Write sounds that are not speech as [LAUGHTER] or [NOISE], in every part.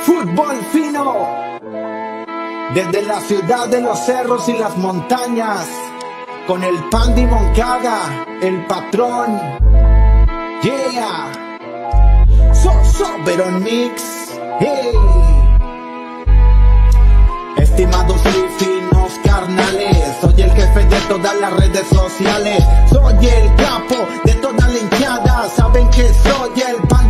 Fútbol fino. Desde la ciudad de los cerros y las montañas. Con el Pandi Moncada, el patrón. Yeah. So, so, Veron Mix. Hey. Estimados finos carnales, soy el jefe de todas las redes sociales, soy el capo de toda la hinchada, saben que soy el Pandi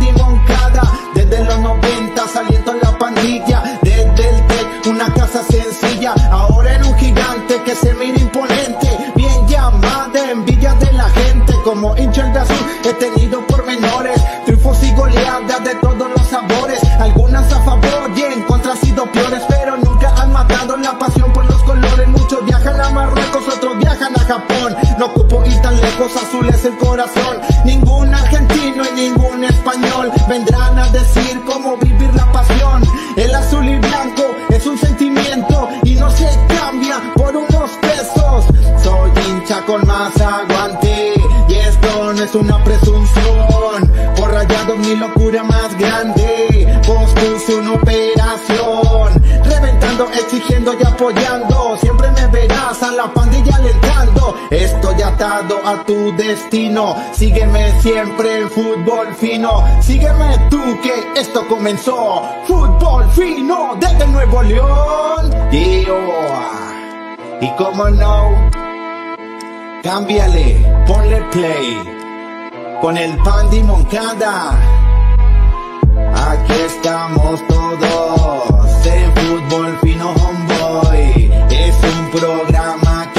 ahora era un gigante que se mira imponente, bien llamada, envidia de la gente, como hincha de azul, he tenido pormenores, triunfos y goleadas de todos los sabores, algunas a favor y en contra han sido peores, pero nunca han matado la pasión por los colores, muchos viajan a Marruecos, otros viajan a Japón, no ocupo ir tan lejos, azul es el corazón, ningún argentino y ningún español vendrán a decir cómo vivir la pasión, el azul y blanco con más aguante y esto no es una presunción, por rayados mi locura más grande, pospuse una operación, reventando, exigiendo y apoyando, siempre me verás a la pandilla alentando, estoy atado a tu destino, sígueme siempre en fútbol fino, sígueme tú que esto comenzó, fútbol fino desde Nuevo León, yeah. y como no, cámbiale, ponle play, con el Pandi Moncada. Aquí estamos todos en Fútbol Fino Homeboy. Es un programa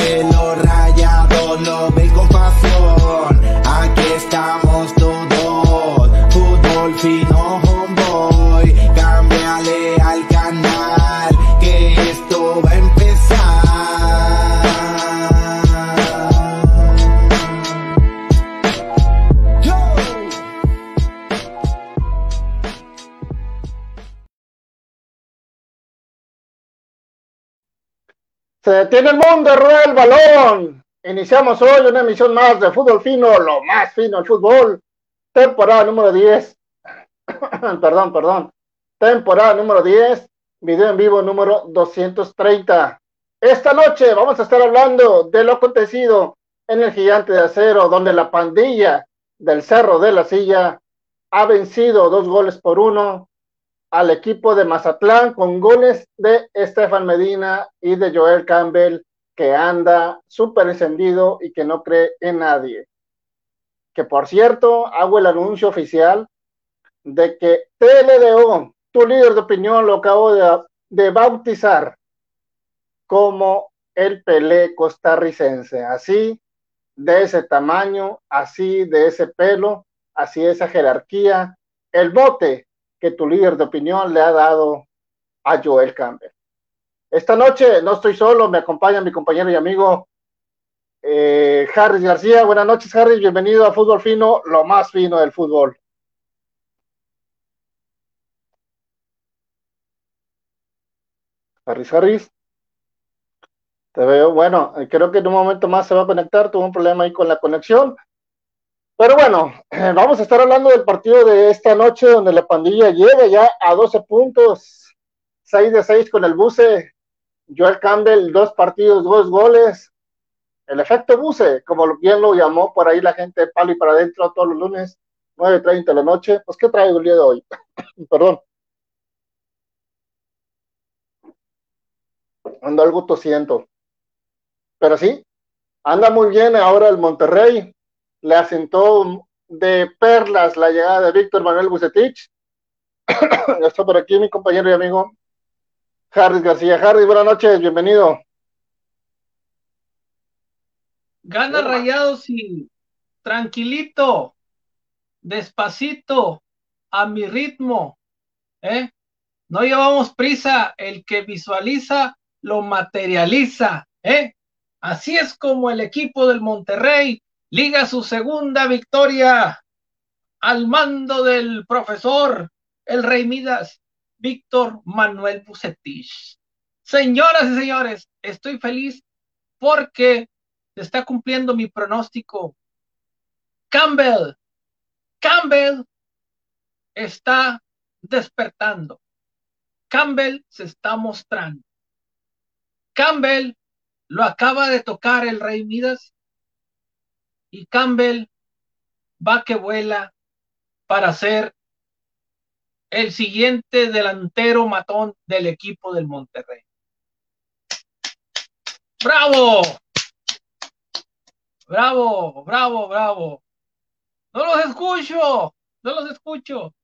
Se detiene el mundo, rueda el balón. Iniciamos hoy una emisión más de fútbol fino, lo más fino el fútbol. Temporada número 10. [COUGHS] perdón, perdón. Temporada número 10. Video en vivo número 230. Esta noche vamos a estar hablando de lo acontecido en el Gigante de Acero, donde la pandilla del Cerro de la Silla ha vencido dos goles por uno al equipo de Mazatlán con goles de Estefan Medina y de Joel Campbell, que anda súper encendido y que no cree en nadie. Que por cierto, hago el anuncio oficial de que TLDO, tu líder de opinión, lo acabo de, de bautizar como el Pelé costarricense. Así, de ese tamaño, así, de ese pelo, así, esa jerarquía. El bote que tu líder de opinión le ha dado a Joel Campbell. Esta noche no estoy solo, me acompaña mi compañero y amigo eh, Harris García. Buenas noches, Harris, bienvenido a Fútbol Fino, lo más fino del fútbol. Harris, Harris. Te veo, bueno, creo que en un momento más se va a conectar, tuvo un problema ahí con la conexión. Pero bueno, [CLEARS THROAT] vamos a estar hablando del partido de esta noche donde la pandilla llega ya a 12 puntos, 6 de 6 con el buce. Joel Campbell, dos partidos, dos goles. El efecto buce, como bien lo llamó por ahí la gente Palo y para adentro todos los lunes, 9.30 de la noche. Pues, ¿qué traigo el día de hoy? [CLEARS THROAT] Perdón. Ando algo tosiendo. Pero sí, anda muy bien ahora el Monterrey le asentó de perlas la llegada de Víctor Manuel Bucetich. ya [COUGHS] está por aquí mi compañero y amigo Harris García. Harris, buenas noches, bienvenido. Gana Rayados y tranquilito, despacito, a mi ritmo. ¿eh? No llevamos prisa, el que visualiza lo materializa. ¿eh? Así es como el equipo del Monterrey liga su segunda victoria al mando del profesor, el Rey Midas, Víctor Manuel Bucetich. Señoras y señores, estoy feliz porque está cumpliendo mi pronóstico. Campbell, Campbell está despertando. Campbell se está mostrando. Campbell lo acaba de tocar el Rey Midas y Campbell va que vuela para ser el siguiente delantero matón del equipo del Monterrey. ¡Bravo! Bravo, bravo, bravo. No los escucho, no los escucho.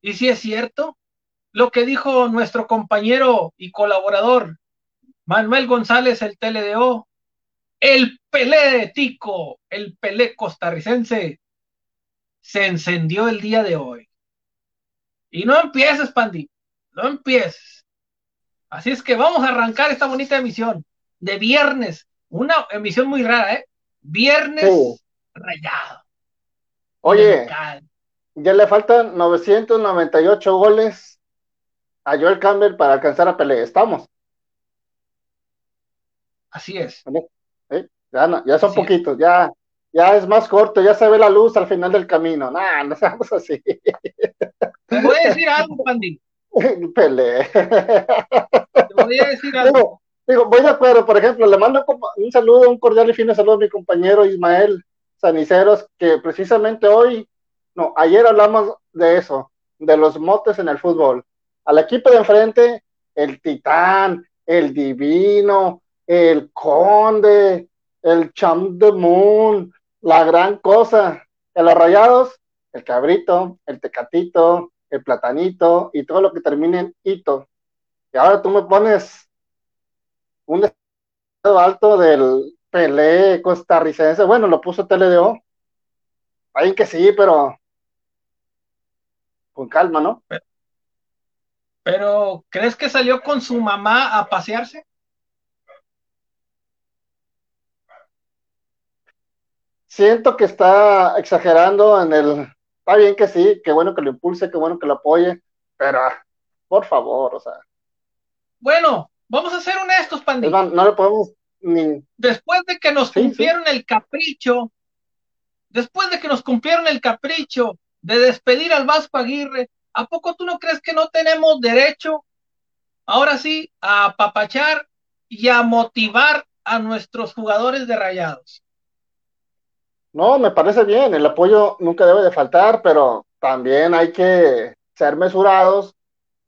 Y si es cierto lo que dijo nuestro compañero y colaborador Manuel González, el TLDO, el Pelé de Tico, el Pelé costarricense, se encendió el día de hoy. Y no empieces, Pandi, no empieces. Así es que vamos a arrancar esta bonita emisión de viernes, una emisión muy rara, ¿eh? Viernes rayado. Oye, ya le faltan 998 goles a Joel Campbell para alcanzar a Pelé. ¿Estamos? Así es. Ya, son poquitos, ya, ya es más corto, ya se ve la luz al final del camino. Nah, no seamos así. Te voy a decir algo, Pandi. [LAUGHS] Pelé. Te voy a decir algo. Digo, voy de acuerdo, por ejemplo, le mando un saludo, un cordial y fino saludo a mi compañero Ismael Saniceros, que precisamente hoy, no, ayer hablamos de eso, de los motes en el fútbol. Al equipo de enfrente, el titán, el divino, el conde, el cham de moon, la gran cosa. Los rayados, el cabrito, el tecatito, el platanito y todo lo que termine en hito. Y ahora tú me pones un alto del Pelé costarricense. Bueno, lo puso TLDO. Ahí que sí, pero con calma, ¿no? Pero, ¿crees que salió con su mamá a pasearse? Siento que está exagerando en el. Está bien que sí, qué bueno que lo impulse, qué bueno que lo apoye, pero por favor, o sea. Bueno, vamos a ser honestos, Pandi. No, le podemos ni. Después de que nos cumplieron el capricho, después de que nos cumplieron el capricho de despedir al Vasco Aguirre, ¿a poco tú no crees que no tenemos derecho, ahora sí, a apapachar y a motivar a nuestros jugadores de rayados? No, me parece bien, el apoyo nunca debe de faltar, pero también hay que ser mesurados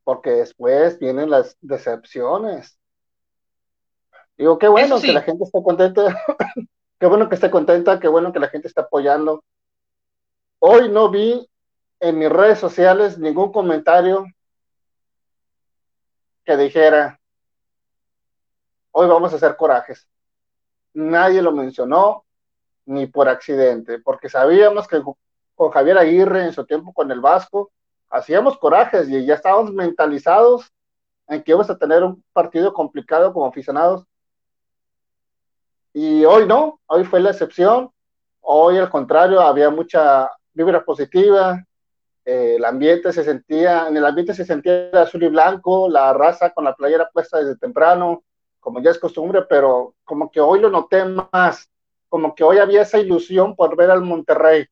porque después vienen las decepciones. Digo, qué bueno que la gente esté contenta, [LAUGHS] qué bueno que esté contenta, qué bueno que la gente esté apoyando. Hoy no vi en mis redes sociales ningún comentario que dijera, hoy vamos a hacer corajes. Nadie lo mencionó, ni por accidente, porque sabíamos que con Javier Aguirre en su tiempo con el Vasco, hacíamos corajes y ya estábamos mentalizados en que íbamos a tener un partido complicado como aficionados. Y hoy no, hoy fue la excepción, hoy al contrario, había mucha vibra positiva, el ambiente se sentía, en el ambiente se sentía azul y blanco, la raza con la playera puesta desde temprano, como ya es costumbre, pero como que hoy lo noté más, como que hoy había esa ilusión por ver al Monterrey,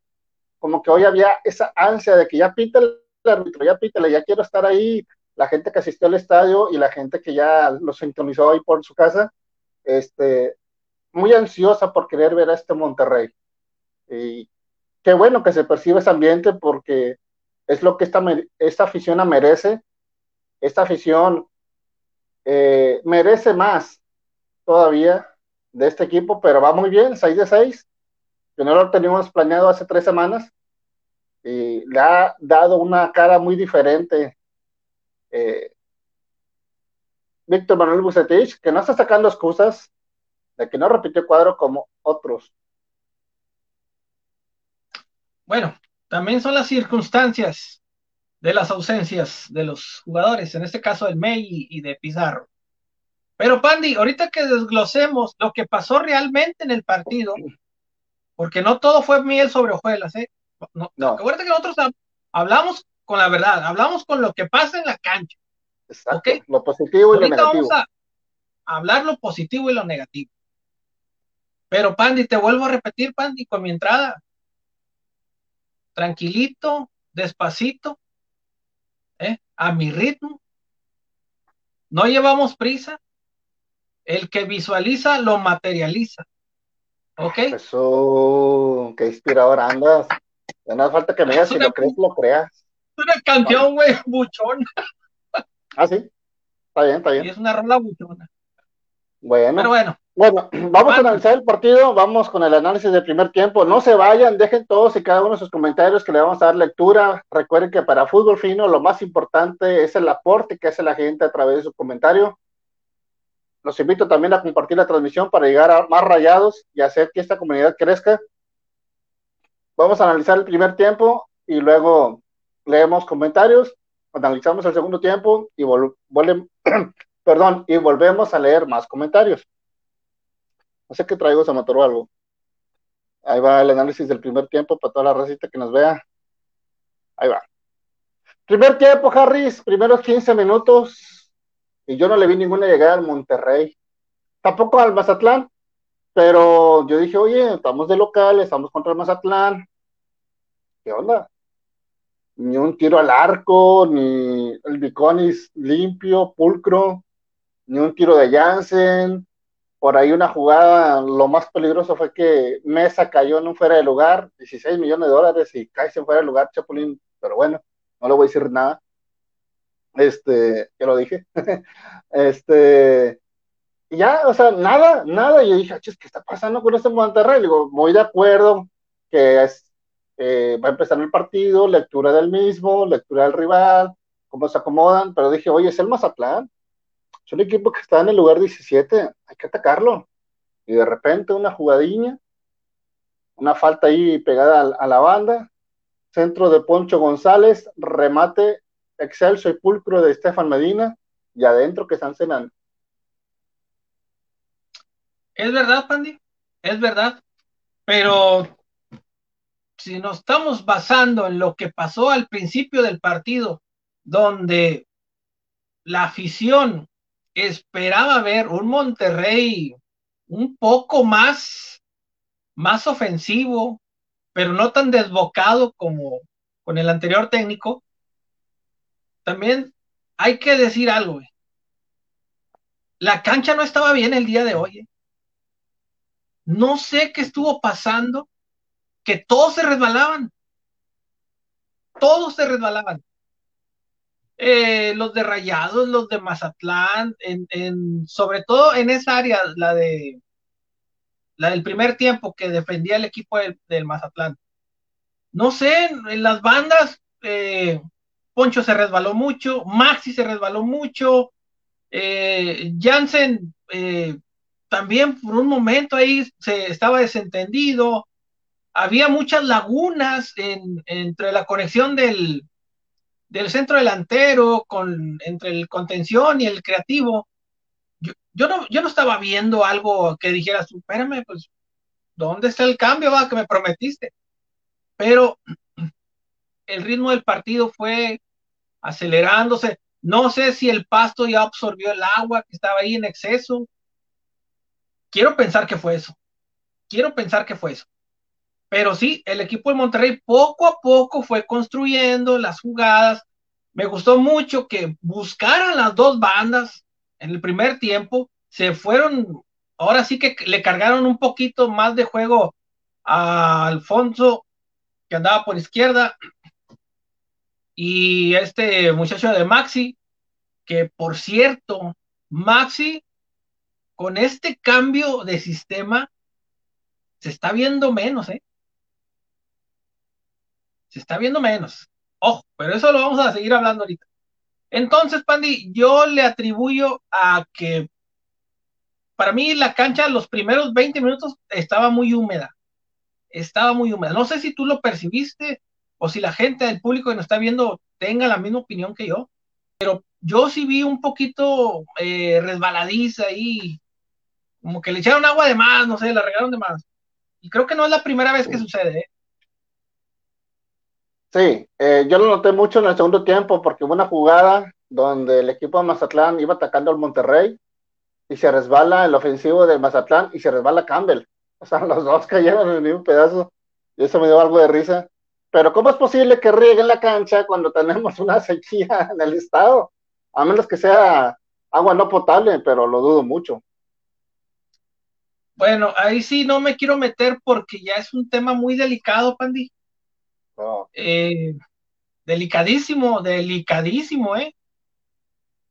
como que hoy había esa ansia de que ya pita el árbitro, ya pítale, ya quiero estar ahí, la gente que asistió al estadio y la gente que ya lo sintonizó ahí por su casa, este, muy ansiosa por querer ver a este Monterrey. Y qué bueno que se percibe ese ambiente porque es lo que esta, esta afición merece. Esta afición eh, merece más todavía de este equipo, pero va muy bien, 6 de 6. Que no lo teníamos planeado hace tres semanas. Y le ha dado una cara muy diferente. Eh, Víctor Manuel Bucetich, que no está sacando excusas de que no repitió cuadro como otros. Bueno, también son las circunstancias de las ausencias de los jugadores, en este caso del May y de Pizarro. Pero Pandi, ahorita que desglosemos lo que pasó realmente en el partido, porque no todo fue miel sobre hojuelas, ¿eh? No, no. Acuérdate que nosotros hablamos con la verdad, hablamos con lo que pasa en la cancha. Exacto, lo positivo y lo negativo. Vamos a hablar lo positivo y lo negativo. Pero Pandi, te vuelvo a repetir, Pandi, con mi entrada. Tranquilito, despacito, ¿eh? a mi ritmo. No llevamos prisa. El que visualiza lo materializa. ¿Ok? Eso, qué inspirador andas. no hace falta que me digas si lo crees, lo creas. Es una canción, güey, buchona. Ah, sí. Está bien, está bien. Y es una rola buchona. Bueno. Pero bueno. Bueno, [CLEARS THROAT] vamos a analizar el partido, vamos con el análisis del primer tiempo. No se vayan, dejen todos y cada uno de sus comentarios que le vamos a dar lectura. Recuerden que para Fútbol Fino lo más importante es el aporte que hace la gente a través de su comentario. Los invito también a compartir la transmisión para llegar a más rayados y hacer que esta comunidad crezca. Vamos a analizar el primer tiempo y luego leemos comentarios, analizamos el segundo tiempo y [CLEARS THROAT] perdón, y volvemos a leer más comentarios. No sé qué traigo, se me atoró algo. Ahí va el análisis del primer tiempo para toda la recita que nos vea. Ahí va. Primer tiempo, Harris, primeros 15 minutos. Y yo no le vi ninguna llegada al Monterrey. Tampoco al Mazatlán. Pero yo dije, oye, estamos de local, estamos contra el Mazatlán. ¿Qué onda? Ni un tiro al arco, ni el Biconis limpio, pulcro, ni un tiro de Jansen, por ahí una jugada, lo más peligroso fue que Mesa cayó en un fuera de lugar, 16 millones de dólares y cae en fuera de lugar, Chapulín, pero bueno, no le voy a decir nada. Este, ya lo dije. [LAUGHS] este, ya, o sea, nada, nada. Y yo dije, ¿qué está pasando con este Monterrey? Digo, muy de acuerdo que es, eh, va a empezar el partido, lectura del mismo, lectura del rival, cómo se acomodan, pero dije, oye, es el Mazatlán es un equipo que está en el lugar 17, hay que atacarlo. Y de repente una jugadilla, una falta ahí pegada a, la banda, centro de Poncho González, remate excelso y pulcro de Estefan Medina, y adentro que están cenando. Es verdad, Pandy, es verdad, pero si nos estamos basando en lo que pasó al principio del partido, donde la afición esperaba ver un Monterrey un poco más, más ofensivo, pero no tan desbocado como con el anterior técnico. También hay que decir algo. La cancha no estaba bien el día de hoy. ¿eh? No sé qué estuvo pasando, que todos se resbalaban. Todos se resbalaban. Eh, los de Rayados, los de Mazatlán, sobre todo en esa área, la de la del primer tiempo que defendía el equipo del, Mazatlán. No sé, en, las bandas, eh, Poncho se resbaló mucho, Maxi se resbaló mucho, eh, Jansen también por un momento ahí se estaba desentendido, había muchas lagunas entre la conexión del, del centro delantero, con, entre el contención y el creativo, yo, no, yo no estaba viendo algo que dijera, espérame, pues, ¿dónde está el cambio va, que me prometiste? Pero el ritmo del partido fue acelerándose. No sé si el pasto ya absorbió el agua que estaba ahí en exceso. Quiero pensar que fue eso. Quiero pensar que fue eso. Pero sí, el equipo de Monterrey poco a poco fue construyendo las jugadas. Me gustó mucho que buscaran las dos bandas en el primer tiempo. Se fueron, ahora sí que le cargaron un poquito más de juego a Alfonso, que andaba por izquierda, y este muchacho de Maxi, que por cierto, Maxi, con este cambio de sistema, se está viendo menos, ¿eh? se está viendo menos. Ojo, pero eso lo vamos a seguir hablando ahorita. Entonces, Pandy, yo le atribuyo a que para mí la cancha los primeros 20 minutos estaba muy húmeda. Estaba muy húmeda. No sé si tú lo percibiste o si la gente del público que nos está viendo tenga la misma opinión que yo, pero yo sí vi un poquito eh, resbaladiza ahí, como que le echaron agua de más, no sé, la regaron de más. Y creo que no es la primera vez que sucede. ¿eh? Sí, eh, yo lo noté mucho en el segundo tiempo porque hubo una jugada donde el equipo de Mazatlán iba atacando al Monterrey y se resbala el ofensivo de Mazatlán y se resbala Campbell. O sea, [LAUGHS] los dos cayeron en el mismo pedazo y eso me dio algo de risa. Pero ¿cómo es posible que rieguen la cancha cuando tenemos una sequía en el estado? A menos que sea agua no potable, pero lo dudo mucho. Bueno, ahí sí no me quiero meter porque ya es un tema muy delicado, Pandi. Eh, delicadísimo, delicadísimo, ¿eh?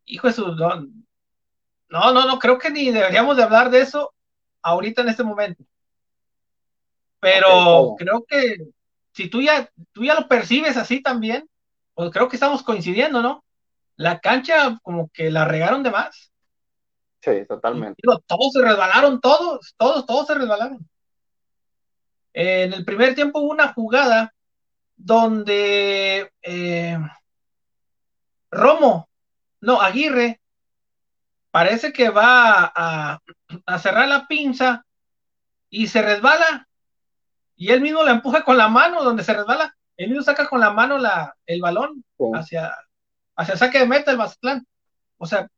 Hijo de su... No, no, no, creo que ni deberíamos de hablar de eso ahorita en este momento. Pero creo que si tú ya, tú ya lo percibes así también, pues creo que estamos coincidiendo, ¿no? La cancha como que la regaron de más. Sí, totalmente. todos se resbalaron, todos, todos, todos se resbalaron. En el primer tiempo hubo una jugada donde eh, Romo, no, Aguirre, parece que va a, cerrar la pinza y se resbala. Y él mismo la empuja con la mano donde se resbala. Él mismo saca con la mano la, el balón hacia, hacia el saque de meta el Mazatlán. O sea,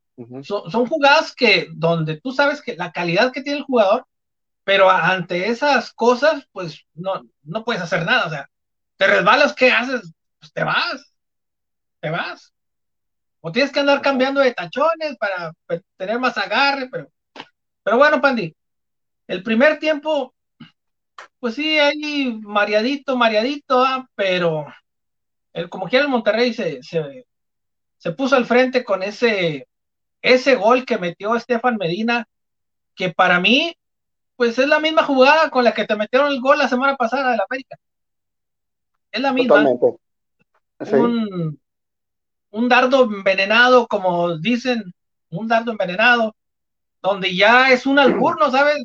son, jugadas que donde tú sabes que la calidad que tiene el jugador, pero ante esas cosas, pues no, no puedes hacer nada. O sea, te resbalas, ¿qué haces? Pues te vas, te vas. O tienes que andar cambiando de tachones para tener más agarre, pero, pero bueno, Pandi, el primer tiempo, pues sí, ahí mareadito, mareadito, ah, pero el, como quiera el Monterrey se, se, se puso al frente con ese ese gol que metió Estefan Medina, que para mí, pues es la misma jugada con la que te metieron el gol la semana pasada del América. Es la misma. Un, un dardo envenenado, como dicen, un dardo envenenado, donde ya es un [CLEARS THROAT] albur, ¿no sabes?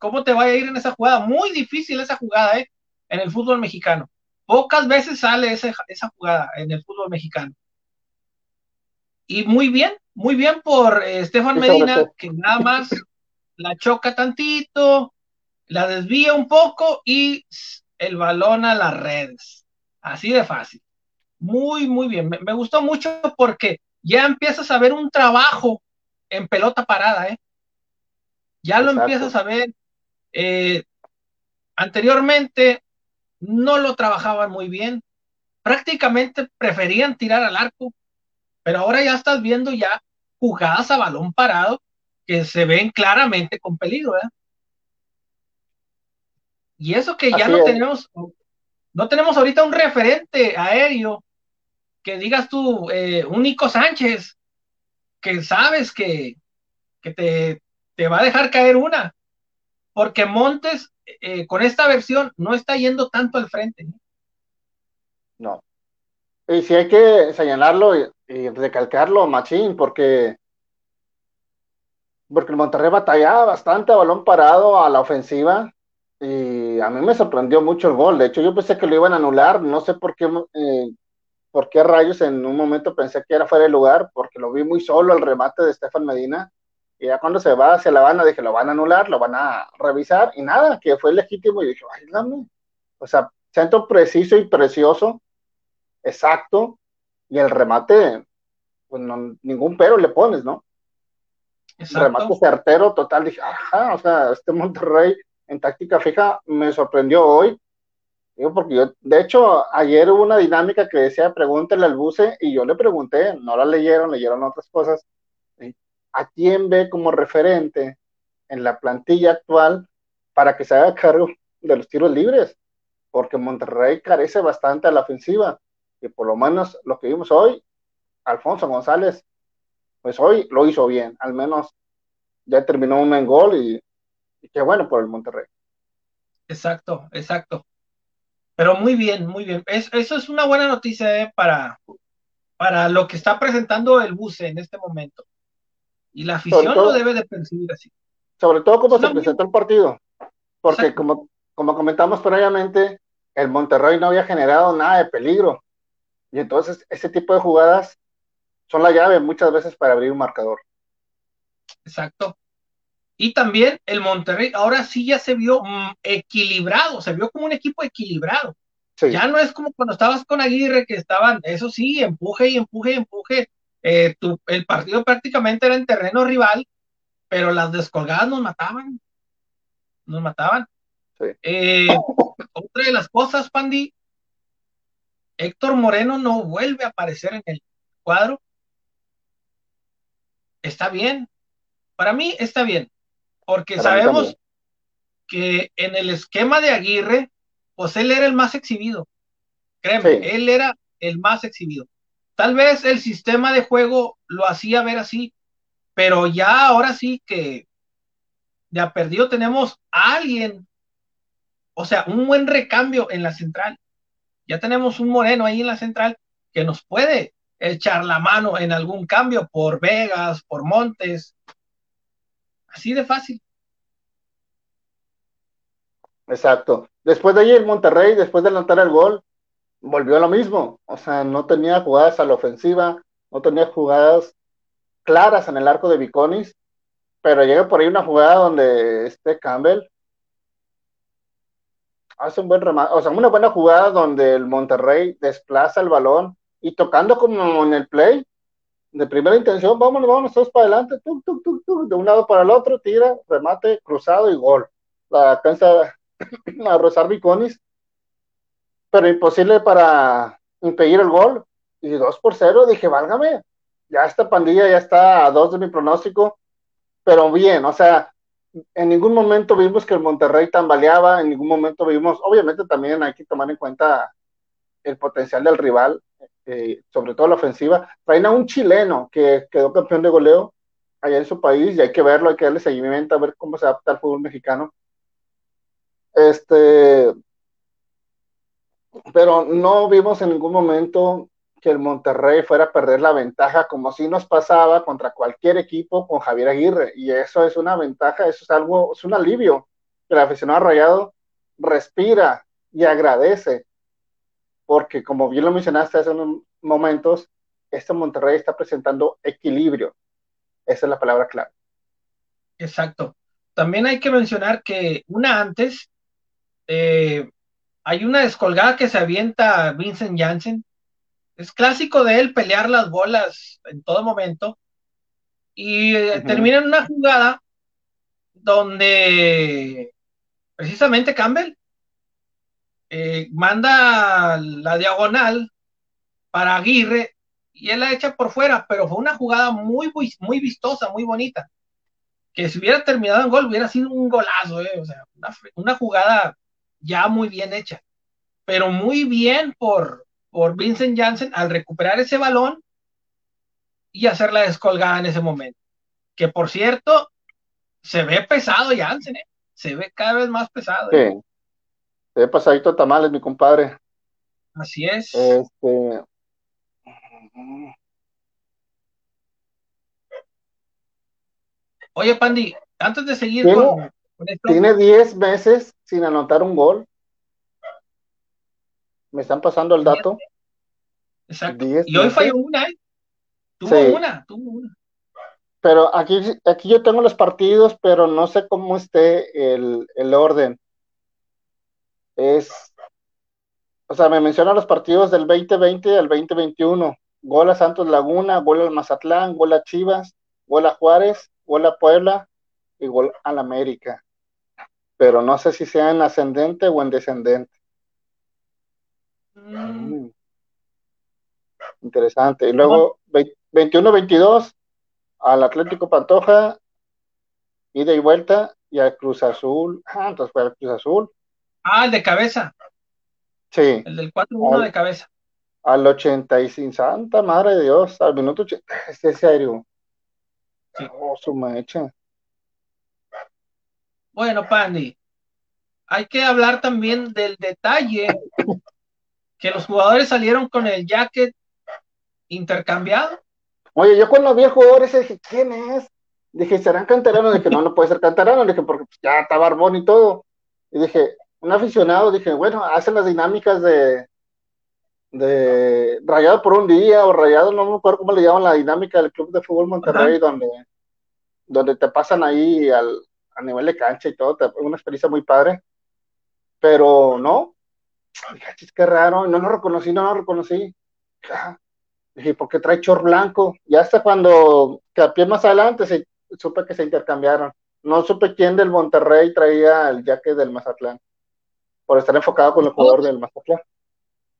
¿Cómo te va a ir en esa jugada? Muy difícil esa jugada, ¿eh? En el fútbol mexicano. Pocas veces sale esa, esa jugada en el fútbol mexicano y muy bien, muy bien por eh, Estefan Medina, que nada más la choca tantito, la desvía un poco y el balón a las redes. Así de fácil. Muy, muy bien. Me, gustó mucho porque ya empiezas a ver un trabajo en pelota parada, ¿eh? Ya lo empiezas a ver. Eh, anteriormente no lo trabajaban muy bien. Prácticamente preferían tirar al arco pero ahora ya estás viendo ya jugadas a balón parado que se ven claramente con peligro, ¿verdad? Y eso que ya no tenemos, no tenemos ahorita un referente aéreo que digas tú, eh, un Nico Sánchez, que sabes que, te, te, va a dejar caer una, porque Montes eh, con esta versión no está yendo tanto al frente. No. Y si hay que señalarlo y, recalcarlo, Machín, porque, porque el Monterrey batallaba bastante a balón parado a la ofensiva y a mí me sorprendió mucho el gol. De hecho, yo pensé que lo iban a anular, no sé por qué, eh, por qué rayos en un momento pensé que era fuera de lugar, porque lo vi muy solo el remate de Estefan Medina. Y ya cuando se va hacia la banda dije, lo van a anular, lo van a revisar, y nada, que fue legítimo, y dije, ay, dame. O sea, centro preciso y precioso, exacto, y el remate, pues ningún pero le pones, ¿no? Exacto. Remate certero, total, dije, ajá, o sea, este Monterrey en táctica fija me sorprendió hoy, digo, porque yo, de hecho, ayer hubo una dinámica que decía, pregúntele al buce, y yo le pregunté, no la leyeron, leyeron otras cosas, ¿a quién ve como referente en la plantilla actual para que se haga cargo de los tiros libres? Porque Monterrey carece bastante a la ofensiva que por lo menos lo que vimos hoy, Alfonso González, pues hoy lo hizo bien, al menos ya terminó un en gol y, qué bueno por el Monterrey. Exacto, exacto. Pero muy bien, muy bien. eso es una buena noticia eh, para, para lo que está presentando el Buce en este momento. Y la afición lo debe de percibir así. Sobre todo como se presentó el partido. Porque como, como comentamos previamente, el Monterrey no había generado nada de peligro. Y entonces ese tipo de jugadas son la llave muchas veces para abrir un marcador. Exacto. Y también el Monterrey ahora sí ya se vio mm, equilibrado, se vio como un equipo equilibrado. Ya no es como cuando estabas con Aguirre, que estaban, eso sí, empuje y empuje y empuje. Eh, el partido prácticamente era en terreno rival, pero las descolgadas nos mataban. Nos mataban. Eh, otra de las cosas, Pandi, Héctor Moreno no vuelve a aparecer en el cuadro. Está bien. Para mí está bien. Porque sabemos que en el esquema de Aguirre, pues él era el más exhibido. Créeme, él era el más exhibido. Tal vez el sistema de juego lo hacía ver así, pero ya ahora sí que ya perdido tenemos a alguien, o sea, un buen recambio en la central. Ya tenemos un Moreno ahí en la central que nos puede echar la mano en algún cambio por Vegas, por Montes. Así de fácil. Exacto. Después de ahí el Monterrey, después de anotar el gol, volvió a lo mismo. O sea, no tenía jugadas a la ofensiva, no tenía jugadas claras en el arco de Viconis, pero llega por ahí una jugada donde este Campbell hace un buen remate, o sea, una buena jugada donde el Monterrey desplaza el balón y tocando como en el play, de primera intención, vámonos, vámonos todos para adelante, de un lado para el otro, tira, remate, cruzado y gol. La alcanza [CLEARS THROAT] a rozar Viconis pero imposible para impedir el gol. Y 2 por 0, dije, válgame, ya esta pandilla ya está a dos de mi pronóstico, pero bien, o sea, en ningún momento vimos que el Monterrey tambaleaba, en ningún momento vimos, obviamente también hay que tomar en cuenta el potencial del rival, eh, sobre todo la ofensiva. Traen a un chileno que quedó campeón de goleo allá en su país y hay que verlo, hay que darle seguimiento a ver cómo se adapta al fútbol mexicano. Este, pero no vimos en ningún momento que el Monterrey fuera a perder la ventaja como si nos pasaba contra cualquier equipo con Javier Aguirre. Y eso es una ventaja, eso es algo, es un alivio que el aficionado rayado respira y agradece. Porque como bien lo mencionaste hace unos momentos, este Monterrey está presentando equilibrio. Esa es la palabra clave. Exacto. También hay que mencionar que una antes, eh, hay una descolgada que se avienta Vincent Janssen. Es clásico de él pelear las bolas en todo momento. Y eh, termina en una jugada donde precisamente Campbell eh, manda la diagonal para Aguirre y él la echa por fuera, pero fue una jugada muy, muy, vistosa, muy bonita. Que si hubiera terminado en gol, hubiera sido un golazo, eh, o sea, una jugada ya muy bien hecha, pero muy bien por, por Vincent Janssen al recuperar ese balón y hacer la descolgada en ese momento. Que por cierto, se ve pesado Janssen, ¿eh? se ve cada vez más pesado. ¿eh? Sí. Se ve pasadito tamales, mi compadre. Así es. Este... Oye, Pandi, antes de seguir con, tiene 10 meses sin anotar un gol. Me están pasando el dato. Exacto. Y hoy falló una, ¿eh? Tuvo una, tuvo una. Pero aquí, aquí yo tengo los partidos, pero no sé cómo esté el, el orden. Es, o sea, me menciona los partidos del 2020 al 2021. Gol a Santos Laguna, gol al Mazatlán, gol a Chivas, gol a Juárez, gol a Puebla y gol al América pero no sé si sea en ascendente o en descendente. Mm. Interesante. Y luego 21-22 al Atlético Pantoja, ida y vuelta, y al Cruz Azul. Ah, entonces fue al Cruz Azul. Ah, el de cabeza. Sí. El del 4-1 de cabeza. Al 85, santa madre de Dios, al minuto 80. Este serio. Sí. Oh, su mecha. Bueno, Pandy, hay que hablar también del detalle que los jugadores salieron con el jacket intercambiado. Oye, yo cuando vi a jugadores dije, ¿quién es? Dije, ¿serán canteranos? Dije, no, no puede ser canterano. Dije, porque ya está barbón y todo. Y dije, un aficionado, dije, bueno, hacen las dinámicas de, de rayado por un día o rayado, no me acuerdo cómo le llaman la dinámica del Club de Fútbol Monterrey, donde, donde te pasan ahí al, a nivel de cancha y todo, una experiencia muy padre, pero no, dije, qué raro, no lo reconocí, no lo reconocí. Dije, ¿por qué trae chor blanco? Y hasta cuando pie más adelante se, supe que se intercambiaron. No supe quién del Monterrey traía el jaque del Mazatlán. por estar enfocado con el jugador del Mazatlán.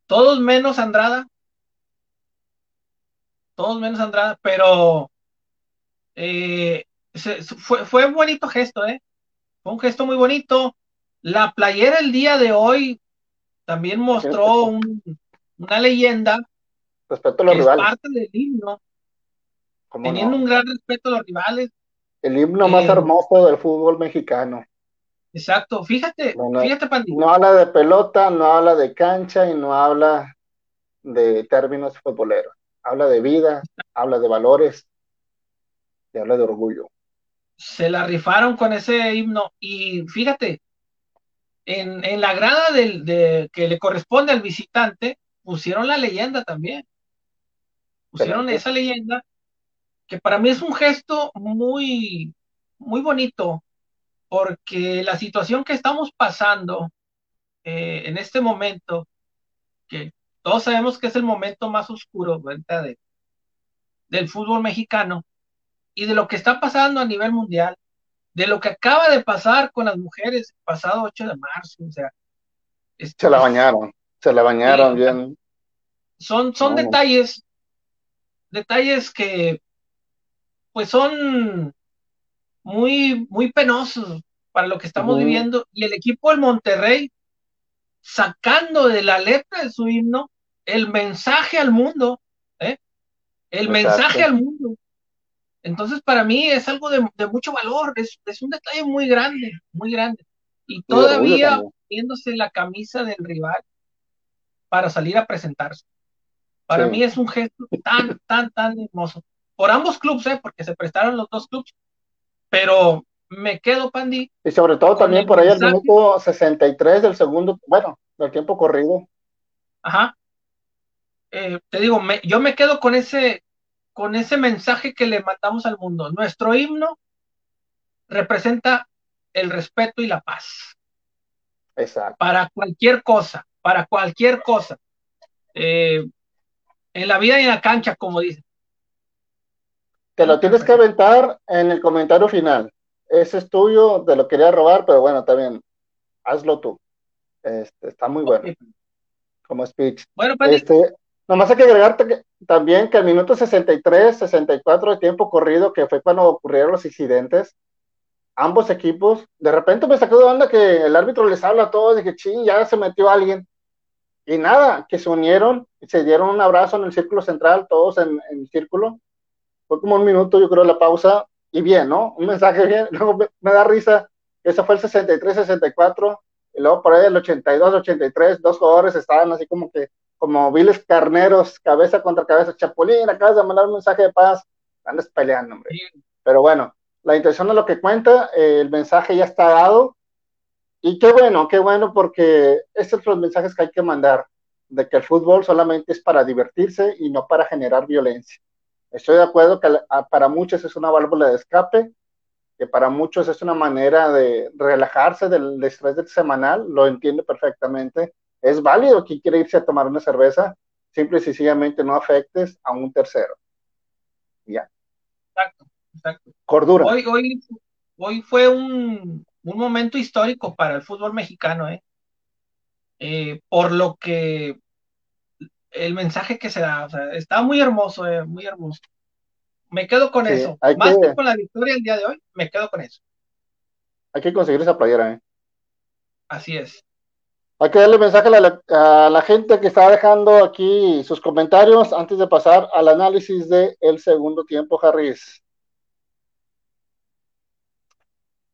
Todos menos Andrada. Todos menos Andrada, pero eh, fue, fue un bonito gesto, ¿eh? Fue un gesto muy bonito. La playera el día de hoy también mostró una leyenda. Respeto a los rivales. parte del himno. Teniendo un gran respeto a los rivales. El himno más eh, hermoso del fútbol mexicano. Exacto, fíjate, fíjate, No habla de pelota, no habla de cancha y no habla de términos futboleros. Habla de vida, habla de valores y habla de orgullo. Se la rifaron con ese himno y fíjate, en, la grada del, de, que le corresponde al visitante, pusieron la leyenda también. Pusieron esa leyenda, que para mí es un gesto muy, muy bonito, porque la situación que estamos pasando eh, en este momento, que todos sabemos que es el momento más oscuro de, del fútbol mexicano y de lo que está pasando a nivel mundial, de lo que acaba de pasar con las mujeres el pasado 8 de marzo, o sea. se la bañaron, se la bañaron bien. Son, son detalles, detalles que pues son muy, muy penosos para lo que estamos viviendo. Y el equipo del Monterrey sacando de la letra de su himno el mensaje al mundo, ¿eh? el mensaje al mundo. Entonces, para mí es algo de, mucho valor, es, un detalle muy grande, muy grande. Y todavía viéndose la camisa del rival para salir a presentarse. Para mí es un gesto tan, tan, tan hermoso. Por ambos clubes, ¿eh? porque se prestaron los dos clubes. Pero me quedo, Pandi. Y sobre todo también por ahí el minuto 63 del segundo, bueno, del tiempo corrido. Ajá. Eh, te digo, yo me quedo con ese, con ese mensaje que le mandamos al mundo. Nuestro himno representa el respeto y la paz. Exacto. Para cualquier cosa, para cualquier cosa. Eh, en la vida y en la cancha, como dicen. Te lo tienes que aventar en el comentario final. Ese es tuyo, te lo quería robar, pero bueno, también hazlo tú. Este, está muy bueno. Como speech. Bueno, pues, este, Nomás hay que agregarte también que al minuto 63, 64 de tiempo corrido, que fue cuando ocurrieron los incidentes, ambos equipos, de repente me sacó de onda que el árbitro les habla a todos, que ching, ya se metió alguien. Y nada, que se unieron se dieron un abrazo en el círculo central, todos en, el círculo. Fue como un minuto, yo creo, la pausa, y bien, ¿no? Un mensaje bien. [LAUGHS] Luego me, da risa, ese fue el 63, 64, y luego por ahí el 82, 83, dos jugadores estaban así como que como viles carneros, cabeza contra cabeza, Chapulín, acabas de mandar un mensaje de paz, andas peleando, hombre. Pero bueno, la intención de lo que cuenta, eh, el mensaje ya está dado, y qué bueno, qué bueno, porque estos son los mensajes que hay que mandar, de que el fútbol solamente es para divertirse y no para generar violencia. Estoy de acuerdo que para muchos es una válvula de escape, que para muchos es una manera de relajarse del estrés del semanal, lo entiendo perfectamente, es válido que quiere irse a tomar una cerveza, simple y sencillamente no afectes a un tercero. Ya. Exacto, exacto. Cordura. Hoy, hoy, hoy fue un, momento histórico para el fútbol mexicano, ¿eh? ¿eh? por lo que el mensaje que se da, o sea, está muy hermoso, eh, muy hermoso. Me quedo con eso. Más que... con la victoria el día de hoy, me quedo con eso. Hay que conseguir esa playera, ¿eh? Así es. Hay que darle mensaje a la, gente que está dejando aquí sus comentarios antes de pasar al análisis del el segundo tiempo, Harris.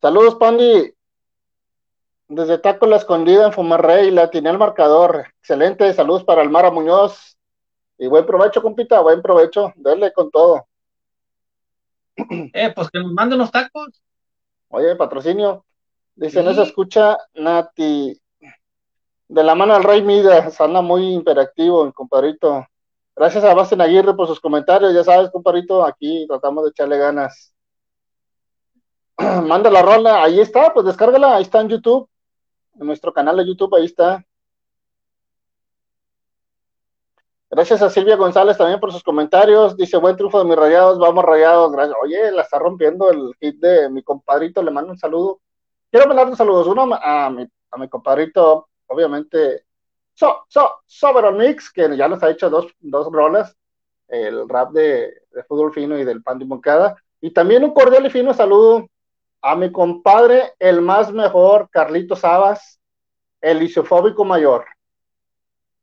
Saludos, Pandi. Desde Taco La Escondida en Fumarrey, la tiene el marcador. Excelente, saludos para Almara Muñoz. Y buen provecho, compita, buen provecho. Dele con todo. Eh, pues que nos manden los tacos. Oye, patrocinio. Dice, no se escucha Nati de la mano del Rey Midas, anda muy imperactivo el compadrito. Gracias a Basten Aguirre por sus comentarios, ya sabes, compadrito, aquí tratamos de echarle ganas. [CLEARS THROAT] Manda la rola, ahí está, pues descárgala, ahí está en YouTube, en nuestro canal de YouTube, ahí está. Gracias a Silvia González también por sus comentarios. Dice, buen triunfo de mis rayados, vamos rayados. Gracias. Oye, la está rompiendo el hit de mi compadrito, le mando un saludo. Quiero mandar un saludo, uno a mi compadrito obviamente, so, so, Soberon Mix, que ya nos ha hecho dos, dos rolas, el rap de, de fútbol fino y del pan de moncada. Y también un cordial y fino saludo a mi compadre, el más mejor, Carlito Sabas, el isofóbico mayor,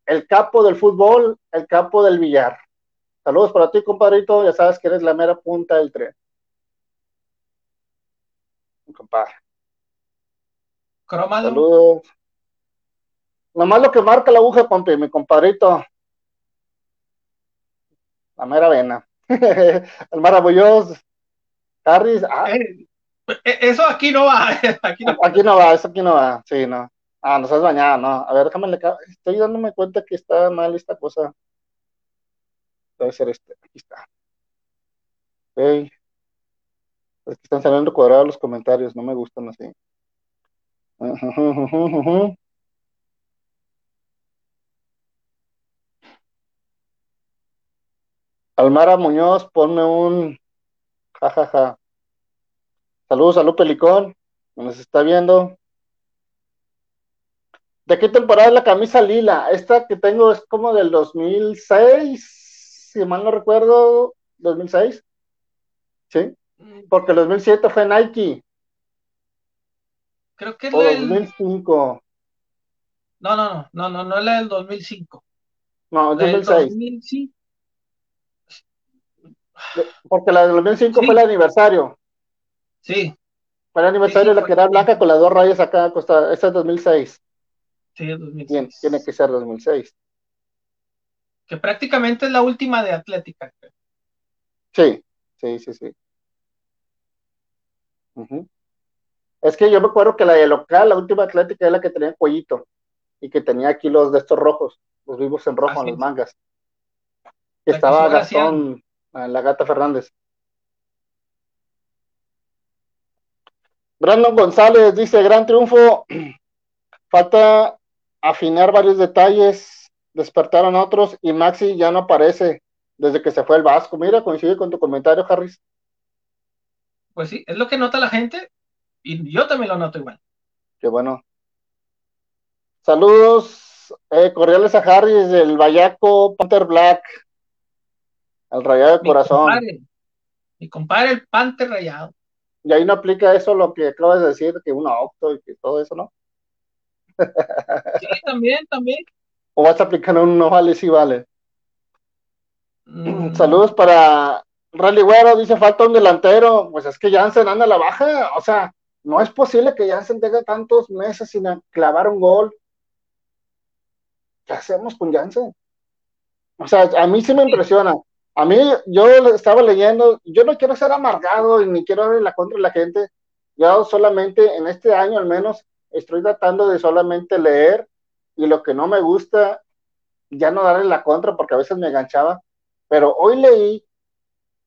el capo del fútbol, el capo del billar. Saludos para ti, compadrito, ya sabes que eres la mera punta del tren. Compadre. Cromado. Saludos. Nomás lo que marca la aguja, compi, mi compadrito. La mera vena. [LAUGHS] el maravilloso. Harris. Ah, Eh, eh, eso aquí no va. [LAUGHS] Aquí no. Aquí no va, eso aquí no va. Sí, no. Ah, nos has bañado, no. A ver, déjame le Estoy dándome cuenta que está mal esta cosa. Debe ser este. Aquí está. Ok. Es que están saliendo cuadrados los comentarios, no me gustan así. Almara Muñoz, ponme un jajaja. Saludos a Lu Pelicón, que nos está viendo. ¿De qué temporada es la camisa lila? Esta que tengo es como del 2006, si mal no recuerdo, 2006. ¿Sí? Porque el 2007 fue Nike, Creo que es o la del... 2005. No, no, no, no, no, no es la del 2005. No, La del 2006. 2005. Porque la del 2005 Sí. fue el aniversario. Sí, Fue el aniversario Sí, sí, de la que era blanca con las dos rayas acá acostadas. Esa es 2006. sí, es 2006. Bien, tiene que ser 2006. Que prácticamente es la última de Atlética. Sí, sí, sí, sí. Es que yo me acuerdo que la de local, la última atlética, es la que tenía el cuellito y que tenía aquí los de estos rojos, los vivos en rojo Así en las mangas. Que estaba. Gastón, la gata Fernández. Brandon González dice, gran triunfo, [CLEARS THROAT] falta afinar varios detalles, despertaron otros y Maxi ya no aparece desde que se fue el Vasco. Mira, coincide con tu comentario, Harris. Pues sí, es lo que nota la gente y yo también lo noto igual. Qué bueno. Saludos eh, cordiales a Harris del Vallaco Panther Black, al rayado de Mi corazón. compadre, mi compadre el Pante Rayado. Y ahí no aplica eso lo que acabas de decir, que uno octo y que todo eso, ¿no? [LAUGHS] Sí, también, también. O vas a aplicar un no vale si vale. Mm, Saludos para Rally Güero, dice falta un delantero. Pues es que Jansen anda a la baja. O sea, no es posible que Jansen tenga tantos meses sin clavar un gol. ¿Qué hacemos con Jansen? O sea, a mí sí me impresiona. A mí, yo estaba leyendo, yo no quiero ser amargado ni quiero darle la contra de la gente. Yo solamente, en este año al menos, estoy tratando de solamente leer y lo que no me gusta, ya no darle la contra porque a veces me enganchaba. Pero hoy leí,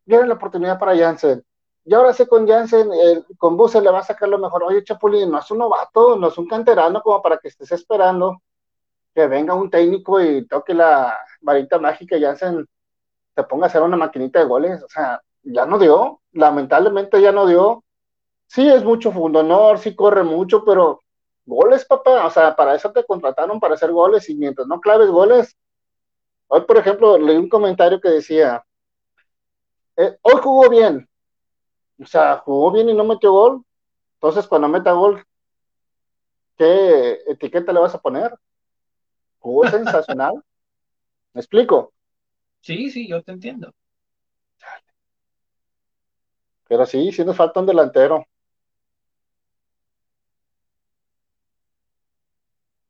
viene la oportunidad para Jansen. Y ahora sí con Jansen, eh, con Buse le va a sacar lo mejor. Oye, Chapulín, no es un novato, no es un canterano como para que estés esperando que venga un técnico y toque la varita mágica y Se ponga a hacer una maquinita de goles. O sea, ya no dio, lamentablemente ya no dio. Sí es mucho fundonor, sí corre mucho, pero goles, papá, o sea, para eso te contrataron para hacer goles y mientras no claves goles. Hoy, por ejemplo, leí un comentario que decía, eh, hoy jugó bien, o sea, jugó bien y no metió gol. Entonces, cuando meta gol, ¿qué etiqueta le vas a poner? Jugó [LAUGHS] sensacional. ¿Me explico? Sí, sí, yo te entiendo. Pero sí, sí nos falta un delantero.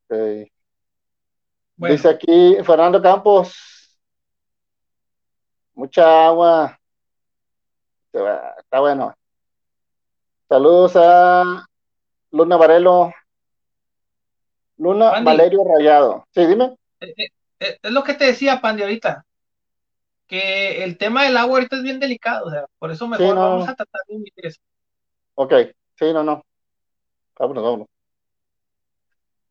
Ok. Bueno, Dice aquí Fernando Campos, mucha agua. Está bueno. Saludos a Luna Varelo. Luna Andy. Valerio Rayado. Sí, dime. eh, eh, eh, es lo que te decía, Pandy, ahorita. Que el tema del agua ahorita es bien delicado, o sea, por eso mejor Sí, no, vamos no. a tratar de omitir eso. Ok. Sí, no, no. Vámonos, vámonos.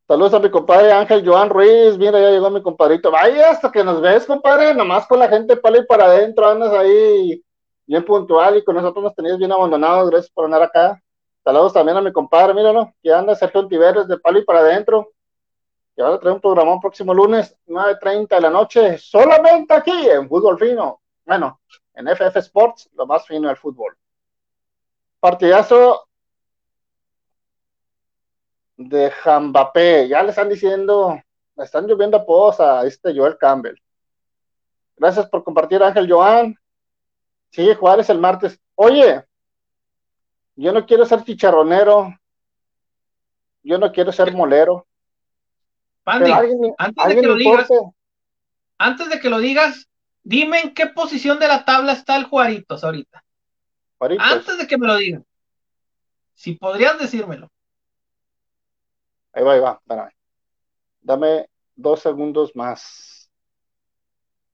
Saludos a mi compadre Ángel Joan Ruiz. Mira, ya llegó mi compadrito. Vaya, hasta que nos ves, compadre. Nomás con la gente para ir para adentro. Andas ahí bien puntual y con nosotros nos tenías bien abandonados. Gracias por andar acá. Saludos también a mi compadre. Míralo, que anda Sergio Ontiveros de palo y para adentro. Y ahora trae un programa próximo lunes, 9.30 de la noche, solamente aquí en Fútbol Fino. Bueno, en FF Sports, lo más fino del fútbol. Partidazo de Jambapé. Ya le están diciendo, le están lloviendo apodos a este Joel Campbell. Gracias por compartir, Ángel Joan. Sigue Juárez el martes. Oye, yo no quiero ser chicharronero. Yo no quiero ser molero. Antes, de que lo digas, antes de que lo digas, dime en qué posición de la tabla está el Juaritos ahorita. Antes de que me lo digan. Si podrías decírmelo. Ahí va, ahí va, espérame. Dame dos segundos más.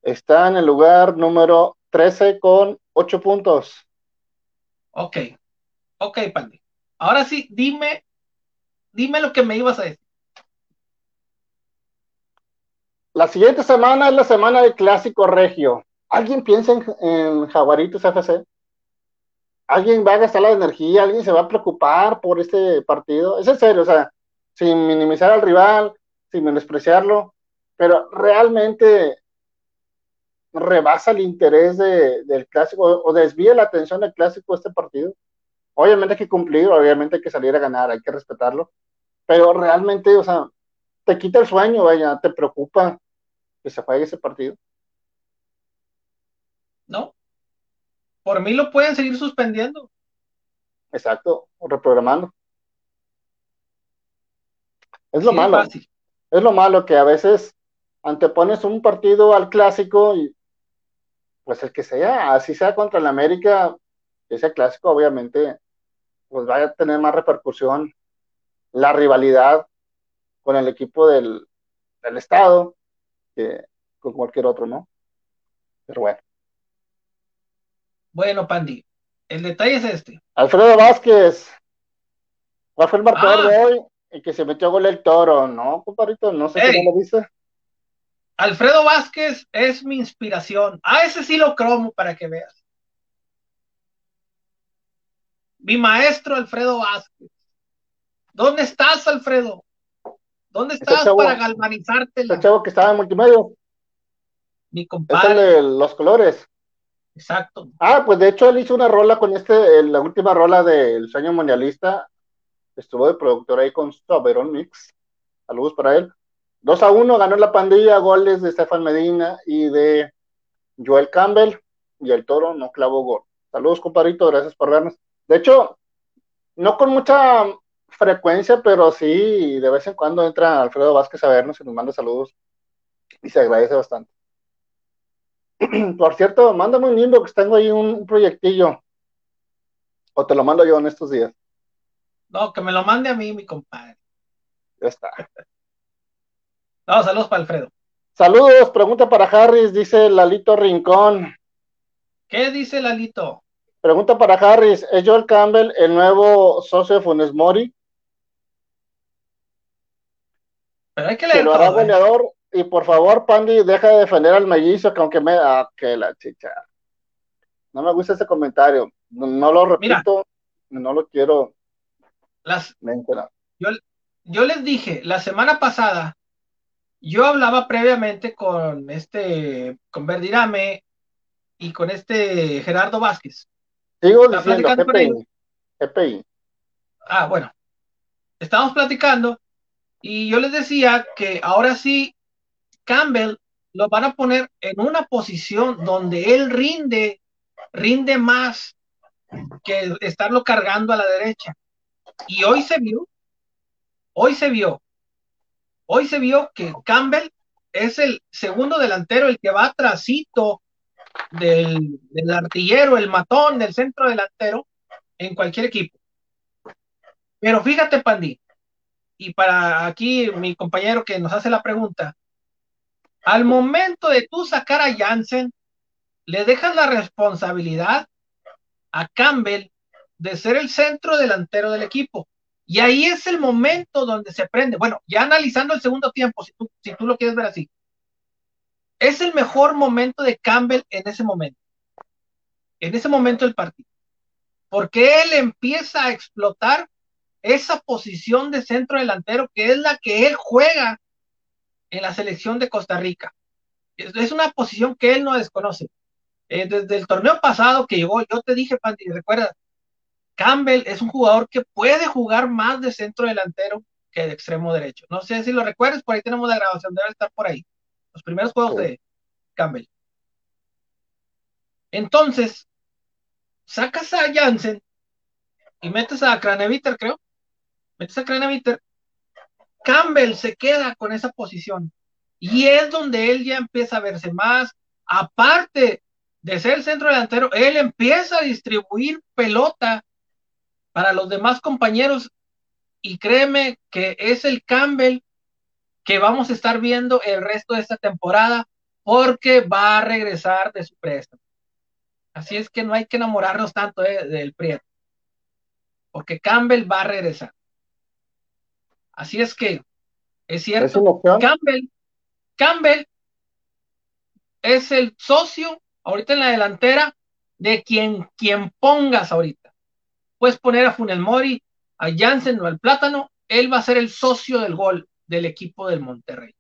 Está en el lugar número 13 con 8 puntos. Ok, ok, Pandy. Ahora sí, dime, dime lo que me ibas a decir. La siguiente semana es la semana del clásico regio. ¿Alguien piensa en, en Jaguaritos FC? ¿Alguien va a gastar la energía? ¿Alguien se va a preocupar por este partido? Es en serio, o sea, sin minimizar al rival, sin menospreciarlo, pero realmente rebasa el interés del clásico o, desvía la atención del clásico este partido. Obviamente hay que cumplir, obviamente hay que salir a ganar, hay que respetarlo, pero realmente, o sea, te quita el sueño, vaya, te preocupa que se juegue ese partido. No, por mí lo pueden seguir suspendiendo. Exacto, o reprogramando. Es lo malo. Es lo malo que a veces antepones un partido al clásico y pues el que sea, así sea contra el América, ese clásico obviamente pues va a tener más repercusión la rivalidad con el equipo del, del estado que con cualquier otro, ¿no? Pero bueno. Bueno, Pandi, el detalle es este. Alfredo Vázquez, ¿cuál fue el marcador ah. de hoy? El que se metió a gol el toro, ¿no, compadrito? No sé si lo viste. Alfredo Vázquez es mi inspiración. A ese sí lo cromo para que veas. Mi maestro Alfredo Vázquez. ¿Dónde estás, Alfredo? ¿Dónde estás para galvanizarte? El chavo que estaba en multimedia. Mi compadre. Es los colores. Exacto. Ah, pues de hecho él hizo una rola con este, la última rola del sueño mundialista. Estuvo de productor ahí con Soberon Mix. Saludos para él. 2 a 1 ganó la pandilla, goles de Stefan Medina y de Joel Campbell. Y el toro no clavó gol. Saludos, compadrito, gracias por vernos. De hecho, no con mucha frecuencia, pero sí, de vez en cuando entra Alfredo Vázquez a vernos y nos manda saludos. Y se agradece bastante. [CLEARS THROAT] Por cierto, mándame un inbox, tengo ahí un proyectillo. O te lo mando yo en estos días. No, que me lo mande a mí, mi compadre. Ya está. [LAUGHS] No, saludos para Alfredo. Saludos, pregunta para Harris, dice Lalito Rincón. ¿Qué dice Lalito? Pregunta para Harris, ¿es Joel Campbell el nuevo socio de Funes Mori? Pero hay que leer. lo hará goleador y por favor, Pandy, deja de defender al mellizo, que aunque me. Ah, que la chicha. No me gusta ese comentario. No, lo repito, no lo quiero. Las, yo, yo les dije la semana pasada, yo hablaba previamente con este, con Verdirame y con este Gerardo Vázquez. Sigo diciendo, GPI, GPI. Ah, bueno. Estábamos platicando y yo les decía que ahora sí Campbell lo van a poner en una posición donde él rinde, rinde más que estarlo cargando a la derecha. Y hoy se vio, hoy se vio, hoy se vio que Campbell es el segundo delantero, el que va trasito del, del artillero, el matón del centro delantero en cualquier equipo. Pero fíjate, Pandi, y para aquí mi compañero que nos hace la pregunta, al momento de tú sacar a Jansen, le dejas la responsabilidad a Campbell de ser el centro delantero del equipo. Y ahí es el momento donde se prende. Bueno, ya analizando el segundo tiempo, si tú, si tú lo quieres ver así, es el mejor momento de Campbell en ese momento. En ese momento del partido. Porque él empieza a explotar esa posición de centro delantero que es la que él juega en la selección de Costa Rica. Es, una posición que él no desconoce. Eh, desde el torneo pasado que llegó, yo te dije, Pandy, recuerda, Campbell es un jugador que puede jugar más de centro delantero que de extremo derecho. No sé si lo recuerdas, por ahí tenemos la grabación, debe estar por ahí. Los primeros juegos de Campbell. Entonces, sacas a Jansen y metes a Craneviter, creo. Metes a Craneviter. Campbell se queda con esa posición. Y es donde él ya empieza a verse más. Aparte de ser el centro delantero, él empieza a distribuir pelota para los demás compañeros. Y créeme que es el Campbell que vamos a estar viendo el resto de esta temporada porque va a regresar de su préstamo. Así es que no hay que enamorarnos tanto del Prieto, porque Campbell va a regresar. Así es que es cierto, Campbell, Campbell es el socio ahorita en la delantera de quien, quien pongas ahorita. Puedes poner a Funel Mori, a Jansen o al Plátano, él va a ser el socio del gol del equipo del Monterrey.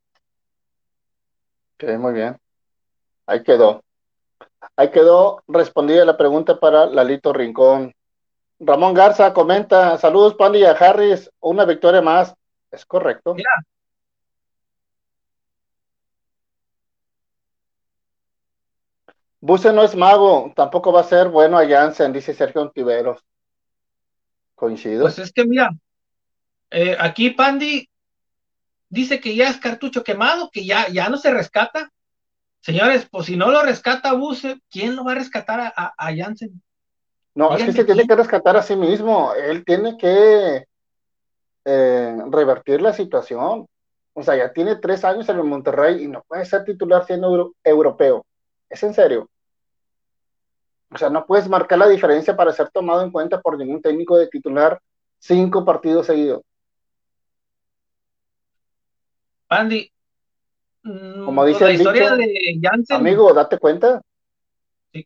Ok, muy bien. Ahí quedó. Ahí quedó respondida la pregunta para Lalito Rincón. Ramón Garza comenta, saludos Pandy y a Harris, una victoria más. Es correcto. Mira. Buse no es mago, tampoco va a ser bueno a Jansen, dice Sergio Ontiveros. Coincido. Pues es que mira, eh, aquí Pandy dice que ya es cartucho quemado, que ya, ya no se rescata. Señores, pues si no lo rescata Buse, ¿quién lo va a rescatar a, a, Jansen? No, es que se tiene que rescatar a sí mismo. Él tiene que eh, revertir la situación. O sea, ya tiene tres años en el Monterrey y no puede ser titular siendo europeo. ¿Es en serio? O sea, no puedes marcar la diferencia para ser tomado en cuenta por ningún técnico de titular cinco partidos seguidos. Andy, Mm, Como dice la historia de Janssen. Amigo, date cuenta.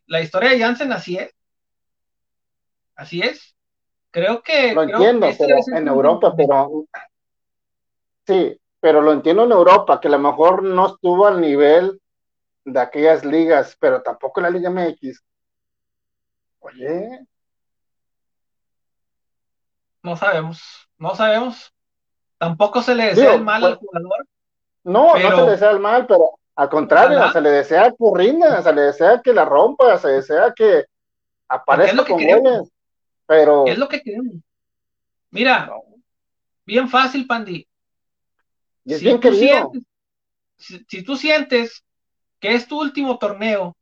la historia de Janssen así es. Así es. Creo que. Lo entiendo, este pero en Europa, pero. Sí, pero lo entiendo en Europa, que a lo mejor no estuvo al nivel de aquellas ligas, pero tampoco en la Liga MX. Oye. No sabemos, no sabemos. Tampoco se le desea el mal al pues, jugador. No, no se le desea el mal, pero al contrario, se le desea que rinda, se le desea que la rompa, se desea que aparezca con goles. Pero. ¿Qué es lo que queremos? Mira, bien fácil, Pandi. si, tú sientes, si, tú sientes que es tu último torneo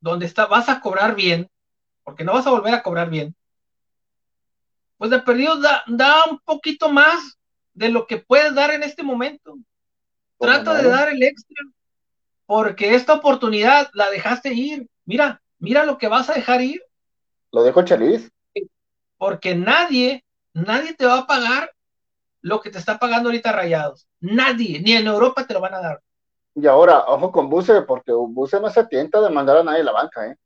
donde está, vas a cobrar bien, porque no vas a volver a cobrar bien, pues de perdido da, da un poquito más de lo que puedes dar en este momento. Trata de dar el extra, porque esta oportunidad la dejaste ir. Mira, mira lo que vas a dejar ir. Lo dejo Chelis. Porque nadie, nadie te va a pagar lo que te está pagando ahorita Rayados. Nadie, ni en Europa te lo van a dar. Y ahora, ojo con Buse, porque Buse no se tienta de mandar a nadie a la banca, ¿eh?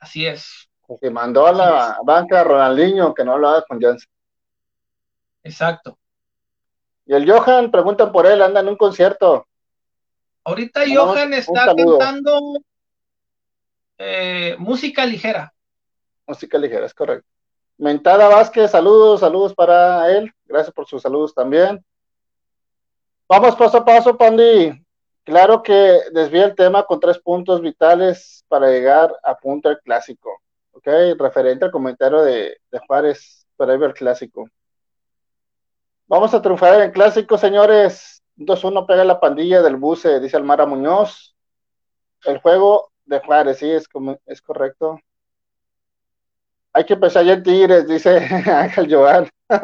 Así es. Porque mandó a la banca a Ronaldinho que no hablaba con Janssen. Exacto. Y el Johan, preguntan por él, anda en un concierto. Ahorita Johan está cantando eh, música ligera. Música ligera, es correcto. Mentada Vázquez, saludos, saludos para él. Gracias por sus saludos también. Vamos paso a paso, Pandi. Claro que desvía el tema con tres puntos vitales para llegar a punto del clásico. ¿Ok? Referente al comentario de, Juárez para el clásico. Vamos a triunfar en el clásico, señores. 2-1 pega la pandilla del buce, dice Almara Muñoz. El juego de Juárez, sí, es, es correcto. Hay que empezar ya en Tigres, dice [LAUGHS] Ángel Joan. No,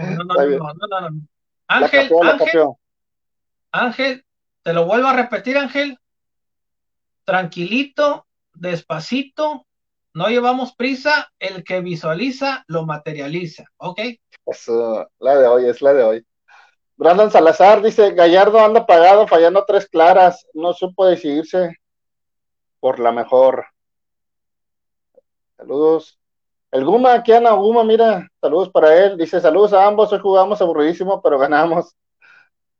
no, no, no, no, no, Ángel, Ángel, Ángel, te lo vuelvo a repetir, Ángel. Tranquilito, despacito, no llevamos prisa, el que visualiza lo materializa, ¿ok? Eso, la de hoy, es la de hoy. Brandon Salazar dice, Gallardo anda pagado, fallando tres claras, no supo decidirse por la mejor. Saludos. El Guma, aquí Ana Guma, mira, saludos para él. Dice, saludos a ambos, hoy jugamos aburridísimo, pero ganamos.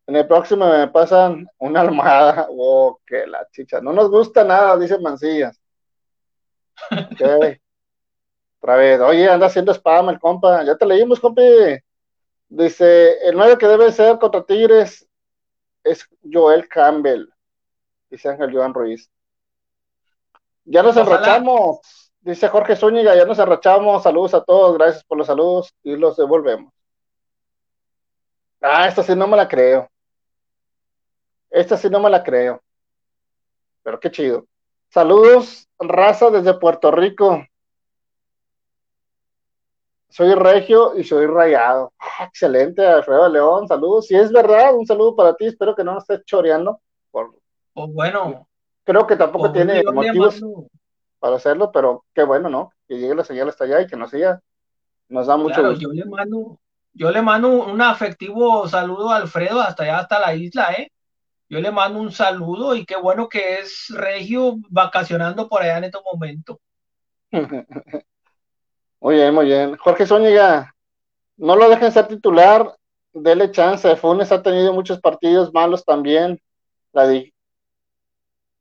En el próximo me pasan una almohada. [LAUGHS] Oh, que la chicha. No nos gusta nada, dice Mancillas. Ok. Otra vez. Oye, anda haciendo spam el compa. Ya te leímos, compi. Dice, el nuevo que debe ser contra Tigres es Joel Campbell. Dice Ángel Joan Ruiz. Ya nos enrachamos. Dice Jorge Zúñiga, ya nos enrachamos. Saludos a todos. Gracias por los saludos y los devolvemos. Ah, esta sí no me la creo. Esta sí no me la creo. Pero qué chido. Saludos, raza desde Puerto Rico. Soy regio y soy rayado. Ah, excelente, Alfredo León. Saludos. Si es verdad, un saludo para ti. Espero que no nos estés choreando. Por... Oh, bueno. Creo que tampoco tiene motivos para hacerlo, pero qué bueno, ¿no? Que llegue la señal hasta allá y que nos siga. Nos da mucho gusto. Yo le mando, yo le mando un afectivo saludo a Alfredo hasta allá, hasta la isla, ¿eh? Yo le mando un saludo y qué bueno que es Regio vacacionando por allá en este momento. [LAUGHS] muy bien, muy bien. Jorge Zúñiga, no lo dejen ser titular, dele chance. Funes ha tenido muchos partidos malos también. La,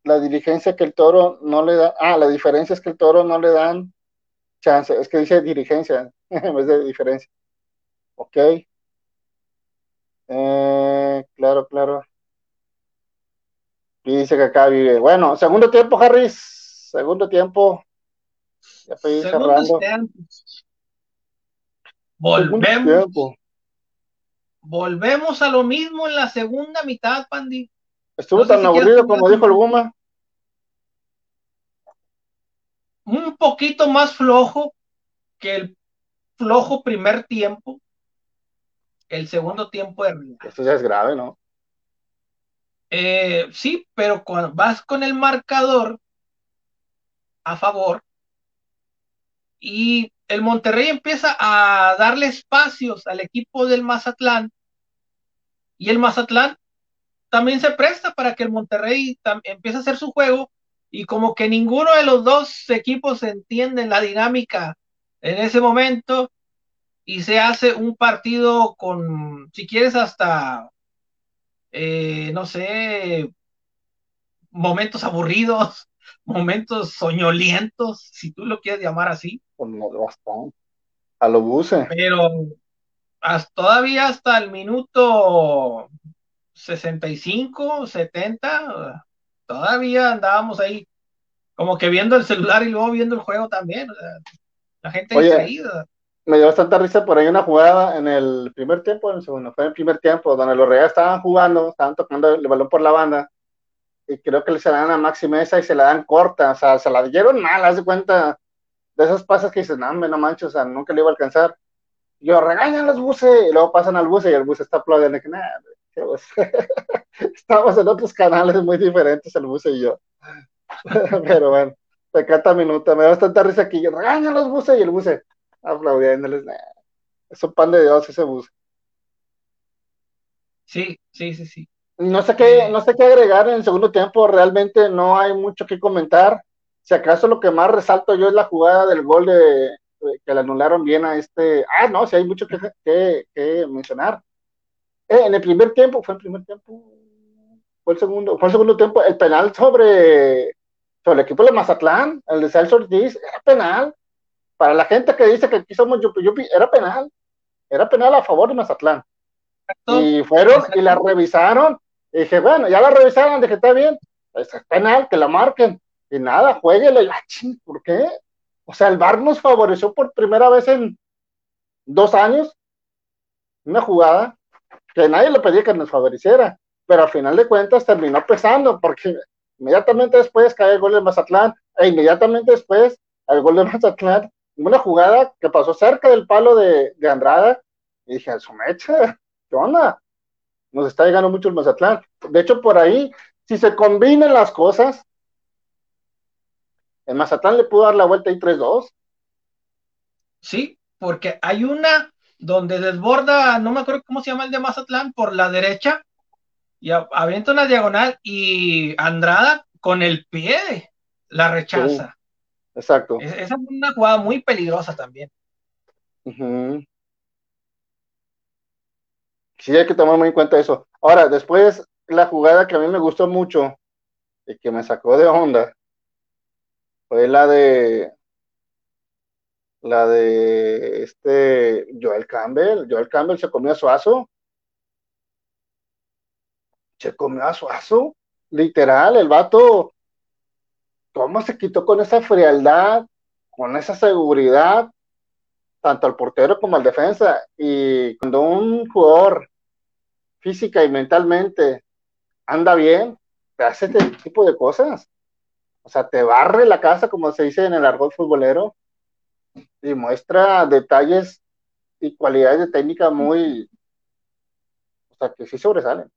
la dirigencia que el toro no le da. Ah, la diferencia es que el toro no le dan chance. Es que dice dirigencia [LAUGHS] en vez de diferencia. Ok. Eh, claro, claro. Y dice que acá vive. Bueno, segundo tiempo, Harris. Segundo tiempo. Ya estoy cerrando. Volvemos. Volvemos a lo mismo en la segunda mitad, Pandi. Estuvo tan aburrido como dijo el Guma. Un poquito más flojo que el flojo primer tiempo. El segundo tiempo de Esto ya es grave, ¿no? Eh, sí, pero cuando vas con el marcador a favor y el Monterrey empieza a darle espacios al equipo del Mazatlán y el Mazatlán también se presta para que el Monterrey empiece a hacer su juego y como que ninguno de los dos equipos entiende la dinámica en ese momento y se hace un partido con, si quieres, hasta eh, no sé, momentos aburridos, [LAUGHS] momentos soñolientos, si tú lo quieres llamar así. Pues A lo buce. Pero hasta, todavía hasta el minuto 65, 70, todavía andábamos ahí como que viendo el celular y luego viendo el juego también. la gente distraída me dio bastante risa por ahí una jugada en el primer tiempo, en el segundo, fue en el primer tiempo, donde los Reales estaban jugando, estaban tocando el balón por la banda, y creo que se la dan a Maxi Mesa y se la dan corta, o sea, se la dieron mal, haz de cuenta, de esas pasas que dicen, no, no manches, o sea, nunca le iba a alcanzar. Yo, regañan los buses, y luego pasan al bus y el bus está aplaudiendo, que nada, [LAUGHS] estamos en otros canales muy diferentes, el bus y yo. [LAUGHS] Pero bueno, canta minuto, me da bastante risa aquí, yo, regañan los buses y el bus aplaudiéndoles. Es un pan de Dios ese bus. Sí, sí, sí, sí. No sé qué, no sé qué agregar en el segundo tiempo, realmente no hay mucho que comentar. Si acaso lo que más resalto yo es la jugada del gol de, que le anularon bien a este. Ah, no, si hay mucho que, que, mencionar. Eh, en el primer tiempo, fue el primer tiempo, fue el segundo, fue el segundo tiempo, el penal sobre, sobre el equipo de Mazatlán, el de Celso Ortiz, era penal. Para la gente que dice que aquí somos yupi yupi, era penal, era penal a favor de Mazatlán. Y fueron y la revisaron, y dije, bueno, ya la revisaron, dije, está bien, es penal, que la marquen, y nada, jueguele, ah, ¿por qué? O sea, el VAR nos favoreció por primera vez en dos años, una jugada que nadie le pedía que nos favoreciera, pero al final de cuentas terminó pesando, porque inmediatamente después cae el gol de Mazatlán, e inmediatamente después el gol de Mazatlán una jugada que pasó cerca del palo de, de Andrada, y dije, su mecha, ¿qué? Nos está llegando mucho el Mazatlán. De hecho, por ahí, si se combinan las cosas, el Mazatlán le pudo dar la vuelta ahí 3-2. Sí, porque hay una donde desborda, no me acuerdo cómo se llama el de Mazatlán, por la derecha, y avienta una diagonal, y Andrada con el pie la rechaza. Exacto. esa es una jugada muy peligrosa también. Sí, hay que tomar muy en cuenta eso. Ahora, después la jugada que a mí me gustó mucho y que me sacó de onda fue la de la de este Joel Campbell. Joel Campbell se comió a Suazo. Se comió a Suazo. Literal, el vato, ¿cómo se quitó con esa frialdad, con esa seguridad, tanto al portero como al defensa? Y cuando un jugador física y mentalmente anda bien, te hace este tipo de cosas. O sea, te barre la casa, como se dice en el argot futbolero y muestra detalles y cualidades de técnica muy, o sea, que sí sobresalen.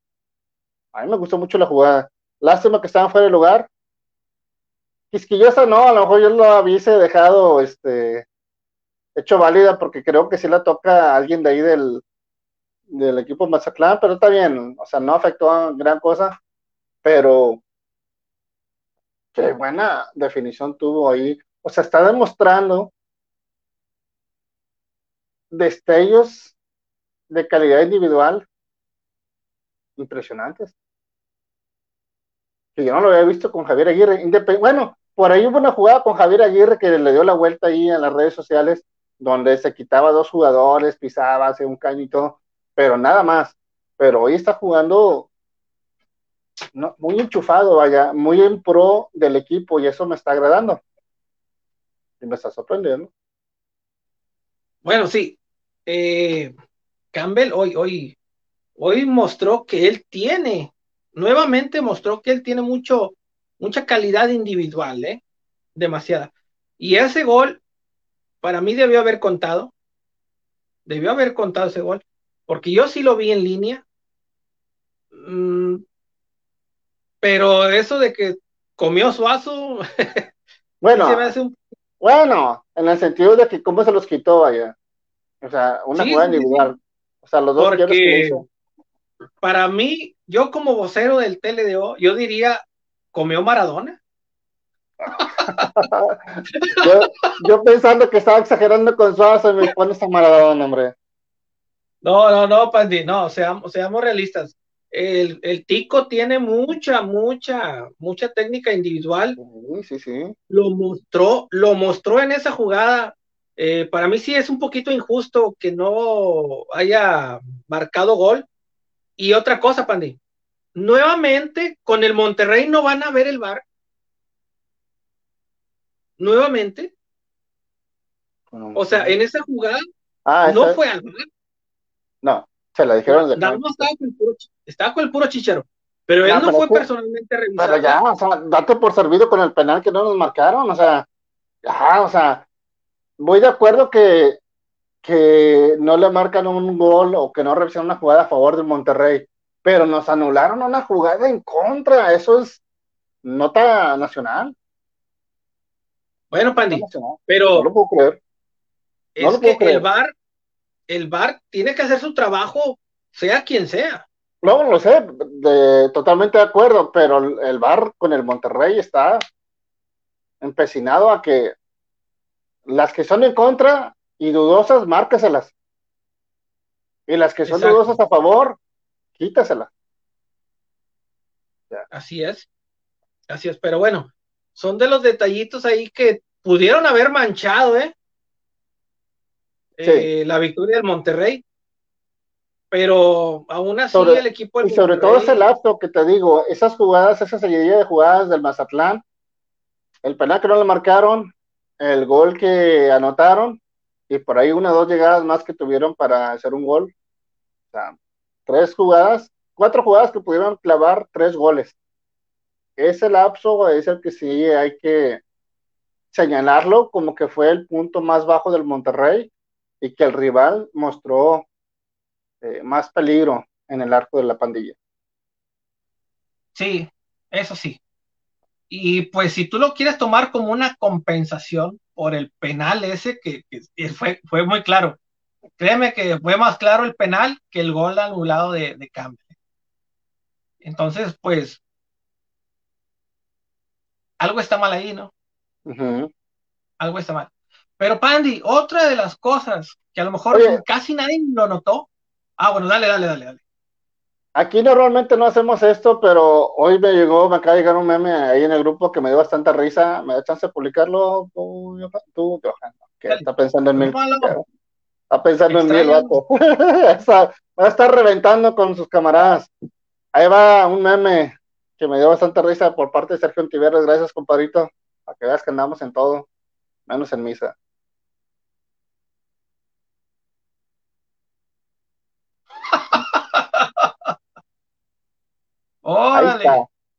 A mí me gustó mucho la jugada. Lástima que estaban fuera de lugar. Quisquillosa no, a lo mejor yo lo hubiese dejado este, hecho válida porque creo que sí la toca alguien de ahí del, del equipo Mazatlán, pero está bien, o sea, no afectó a gran cosa, pero qué buena definición tuvo ahí. O sea, está demostrando destellos de calidad individual impresionantes. Que yo no lo había visto con Javier Aguirre. bueno, por ahí hubo una jugada con Javier Aguirre que le dio la vuelta ahí en las redes sociales, donde se quitaba dos jugadores, pisaba, hace un caño y todo, pero nada más. Pero hoy está jugando muy enchufado, vaya, muy en pro del equipo y eso me está agradando. Y me está sorprendiendo. Bueno, sí. Eh, Campbell hoy, hoy, hoy mostró que él tiene, nuevamente mostró que él tiene mucho, mucha calidad individual, ¿eh? Demasiada. Y ese gol, para mí debió haber contado. Debió haber contado ese gol, porque yo sí lo vi en línea. Mm, pero eso de que comió suazo. [LAUGHS] bueno, bueno, en el sentido de que cómo se los quitó allá. O sea, una jugada individual. O sea, los dos Porque para mí, yo como vocero del TLDO, yo diría, comió Maradona. [LAUGHS] yo, pensando que estaba exagerando con Suazo me pones a Maradona, hombre. No, no, no, Pandi, no, seamos, seamos realistas. El, el, Tico tiene mucha, mucha, mucha técnica individual. Sí, sí, Lo mostró, lo mostró en esa jugada eh, para mí sí es un poquito injusto que no haya marcado gol. Y otra cosa, Pandi, nuevamente con el Monterrey no van a ver el bar. Nuevamente. O sea, en esa jugada ah, no fue al bar. No, se la dijeron de no, estaba, con el puro, estaba con el puro chichero. Pero él no fue personalmente revisado. Pero ya, o sea, date por servido con el penal que no nos marcaron, o sea, ya, o sea, voy de acuerdo que, que no le marcan un gol o que no revisan una jugada a favor del Monterrey, pero nos anularon una jugada en contra. Eso es nota nacional. Bueno, Pandi, pero no lo puedo creer. es que el VAR, el VAR tiene que hacer su trabajo, sea quien sea. No, lo sé, totalmente de acuerdo, pero el VAR con el Monterrey está empecinado a que las que son en contra y dudosas, márcaselas. Y las que son dudosas a favor, quítaselas. Así es. Así es, pero bueno, son de los detallitos ahí que pudieron haber manchado, ¿eh? eh la victoria del Monterrey. Pero aún así el equipo Y sobre todo ese lapso que te digo, esas jugadas, esa seguidilla de jugadas del Mazatlán, el penal que no le marcaron, el gol que anotaron y por ahí una o dos llegadas más que tuvieron para hacer un gol. O sea, tres jugadas, cuatro jugadas que pudieron clavar tres goles. Ese lapso es el que sí hay que señalarlo como que fue el punto más bajo del Monterrey y que el rival mostró eh, más peligro en el arco de la pandilla. Sí, eso sí. Y pues si tú lo quieres tomar como una compensación por el penal ese, que, fue, fue muy claro. Créeme que fue más claro el penal que el gol anulado de, de Campbell. Entonces, pues, algo está mal ahí, ¿no? Algo está mal. Pero Pandy, otra de las cosas que a lo mejor casi nadie lo notó. Ah, bueno, dale, dale, dale, dale. Aquí normalmente no hacemos esto, pero hoy me llegó, me acaba de llegar un meme ahí en el grupo que me dio bastante risa. ¿Me da chance de publicarlo? Tú, tú Johan, que está pensando en mí. Está pensando en mí el vato. [LAUGHS] va a estar reventando con sus camaradas. Ahí va un meme que me dio bastante risa por parte de Sergio Antiveros. Gracias, compadrito. Para que veas que andamos en todo, menos en misa.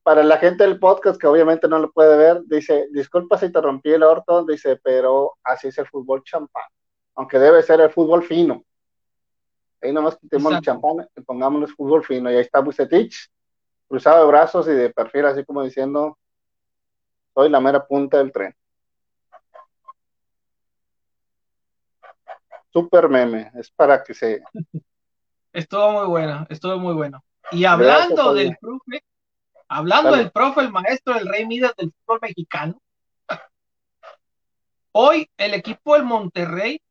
Para la gente del podcast que obviamente no lo puede ver, dice, disculpa si te rompí el orto, dice, pero así es el fútbol champán, aunque debe ser el fútbol fino. Ahí nomás quitemos el champán y pongámosle fútbol fino. Y ahí está Bucetich, cruzado de brazos y de perfil, así como diciendo, soy la mera punta del tren. Super meme, es para que se... [LAUGHS] Estuvo muy bueno, estuvo muy bueno. Y hablando del profe, hablando del profe, el maestro del Rey Midas del fútbol mexicano, [LAUGHS] hoy el equipo del Monterrey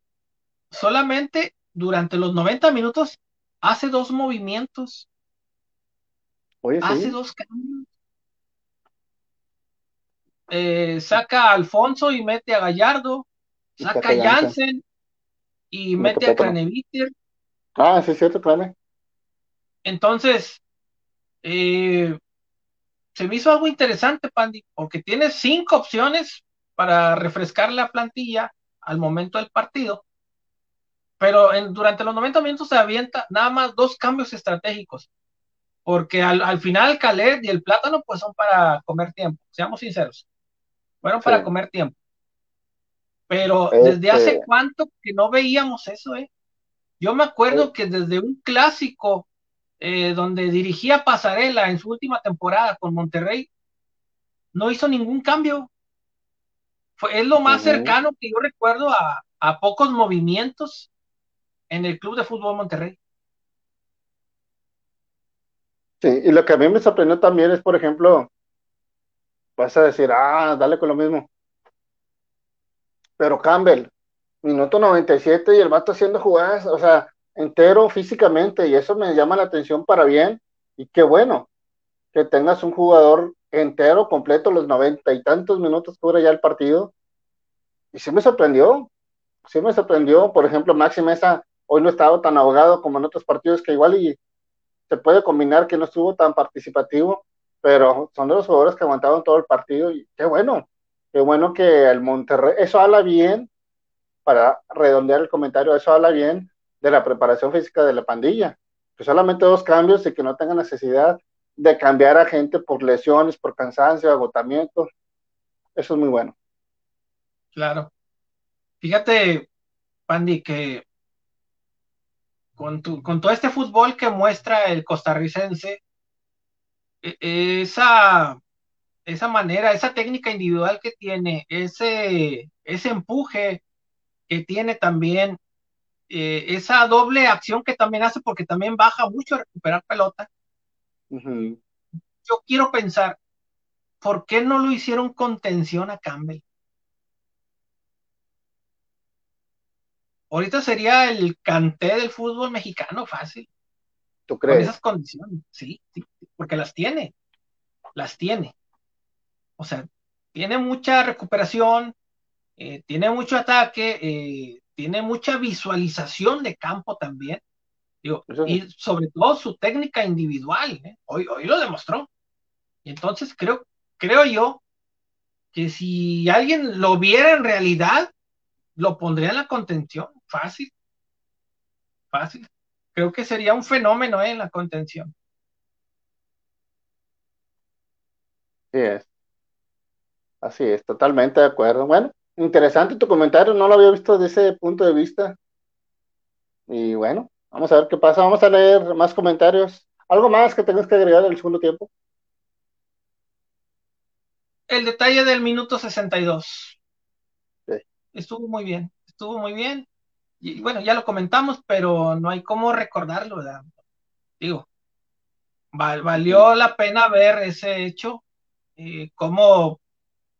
solamente durante los 90 minutos hace dos movimientos. hace dos cambios. Eh, saca a Alfonso y mete a Gallardo, saca a Jansen y mete a Craneviter. Ah, sí, es cierto, claro. Entonces, eh, se me hizo algo interesante, Pandy, porque tiene cinco opciones para refrescar la plantilla al momento del partido, pero durante los 90 minutos se avienta nada más dos cambios estratégicos, porque al, final Caled y el plátano pues son para comer tiempo, seamos sinceros, fueron para comer tiempo. Pero desde hace este cuánto que no veíamos eso, ¿eh? Yo me acuerdo eh. que desde un clásico eh, donde dirigía Pasarela en su última temporada con Monterrey, no hizo ningún cambio. Fue, es lo más cercano que yo recuerdo a, pocos movimientos en el Club de Fútbol Monterrey. Sí, y lo que a mí me sorprendió también es, por ejemplo, vas a decir, ah, dale con lo mismo. Pero Campbell, minuto 97 y el vato haciendo jugadas, o sea, entero físicamente y eso me llama la atención para bien y qué bueno que tengas un jugador entero, completo, los noventa y tantos minutos que ya el partido. Y sí me sorprendió, sí me sorprendió, por ejemplo, Maxi Mesa hoy no estaba tan ahogado como en otros partidos que igual y se puede combinar que no estuvo tan participativo, pero son de los jugadores que aguantaron todo el partido y qué bueno, qué bueno que el Monterrey, eso habla bien, para redondear el comentario, eso habla bien de la preparación física de la pandilla, que solamente dos cambios y que no tenga necesidad de cambiar a gente por lesiones, por cansancio, agotamiento. Eso es muy bueno. Claro. Fíjate, Pandy, que con, con todo este fútbol que muestra el costarricense, e, esa, esa manera, esa técnica individual que tiene, ese, ese empuje que tiene también eh, esa doble acción que también hace, porque también baja mucho a recuperar pelota. Yo quiero pensar, ¿por qué no lo hicieron contención a Campbell? Ahorita sería el canté del fútbol mexicano fácil. ¿Tú crees? Con esas condiciones, sí, sí, porque las tiene, las tiene. O sea, tiene mucha recuperación, eh, tiene mucho ataque, eh, tiene mucha visualización de campo también. y sobre todo su técnica individual, ¿eh? hoy, hoy lo demostró. Y entonces creo, creo yo que si alguien lo viera en realidad, lo pondría en la contención, fácil, fácil. Creo que sería un fenómeno ¿eh? en la contención. Sí es. Así es, totalmente de acuerdo. Bueno, Interesante tu comentario, no lo había visto desde ese punto de vista. Y bueno, vamos a ver qué pasa. Vamos a leer más comentarios. ¿Algo más que tengas que agregar en el segundo tiempo? El detalle del minuto 62. Estuvo muy bien, estuvo muy bien. Y bueno, ya lo comentamos, pero no hay cómo recordarlo, ¿verdad? Digo, valió la pena ver ese hecho, eh, cómo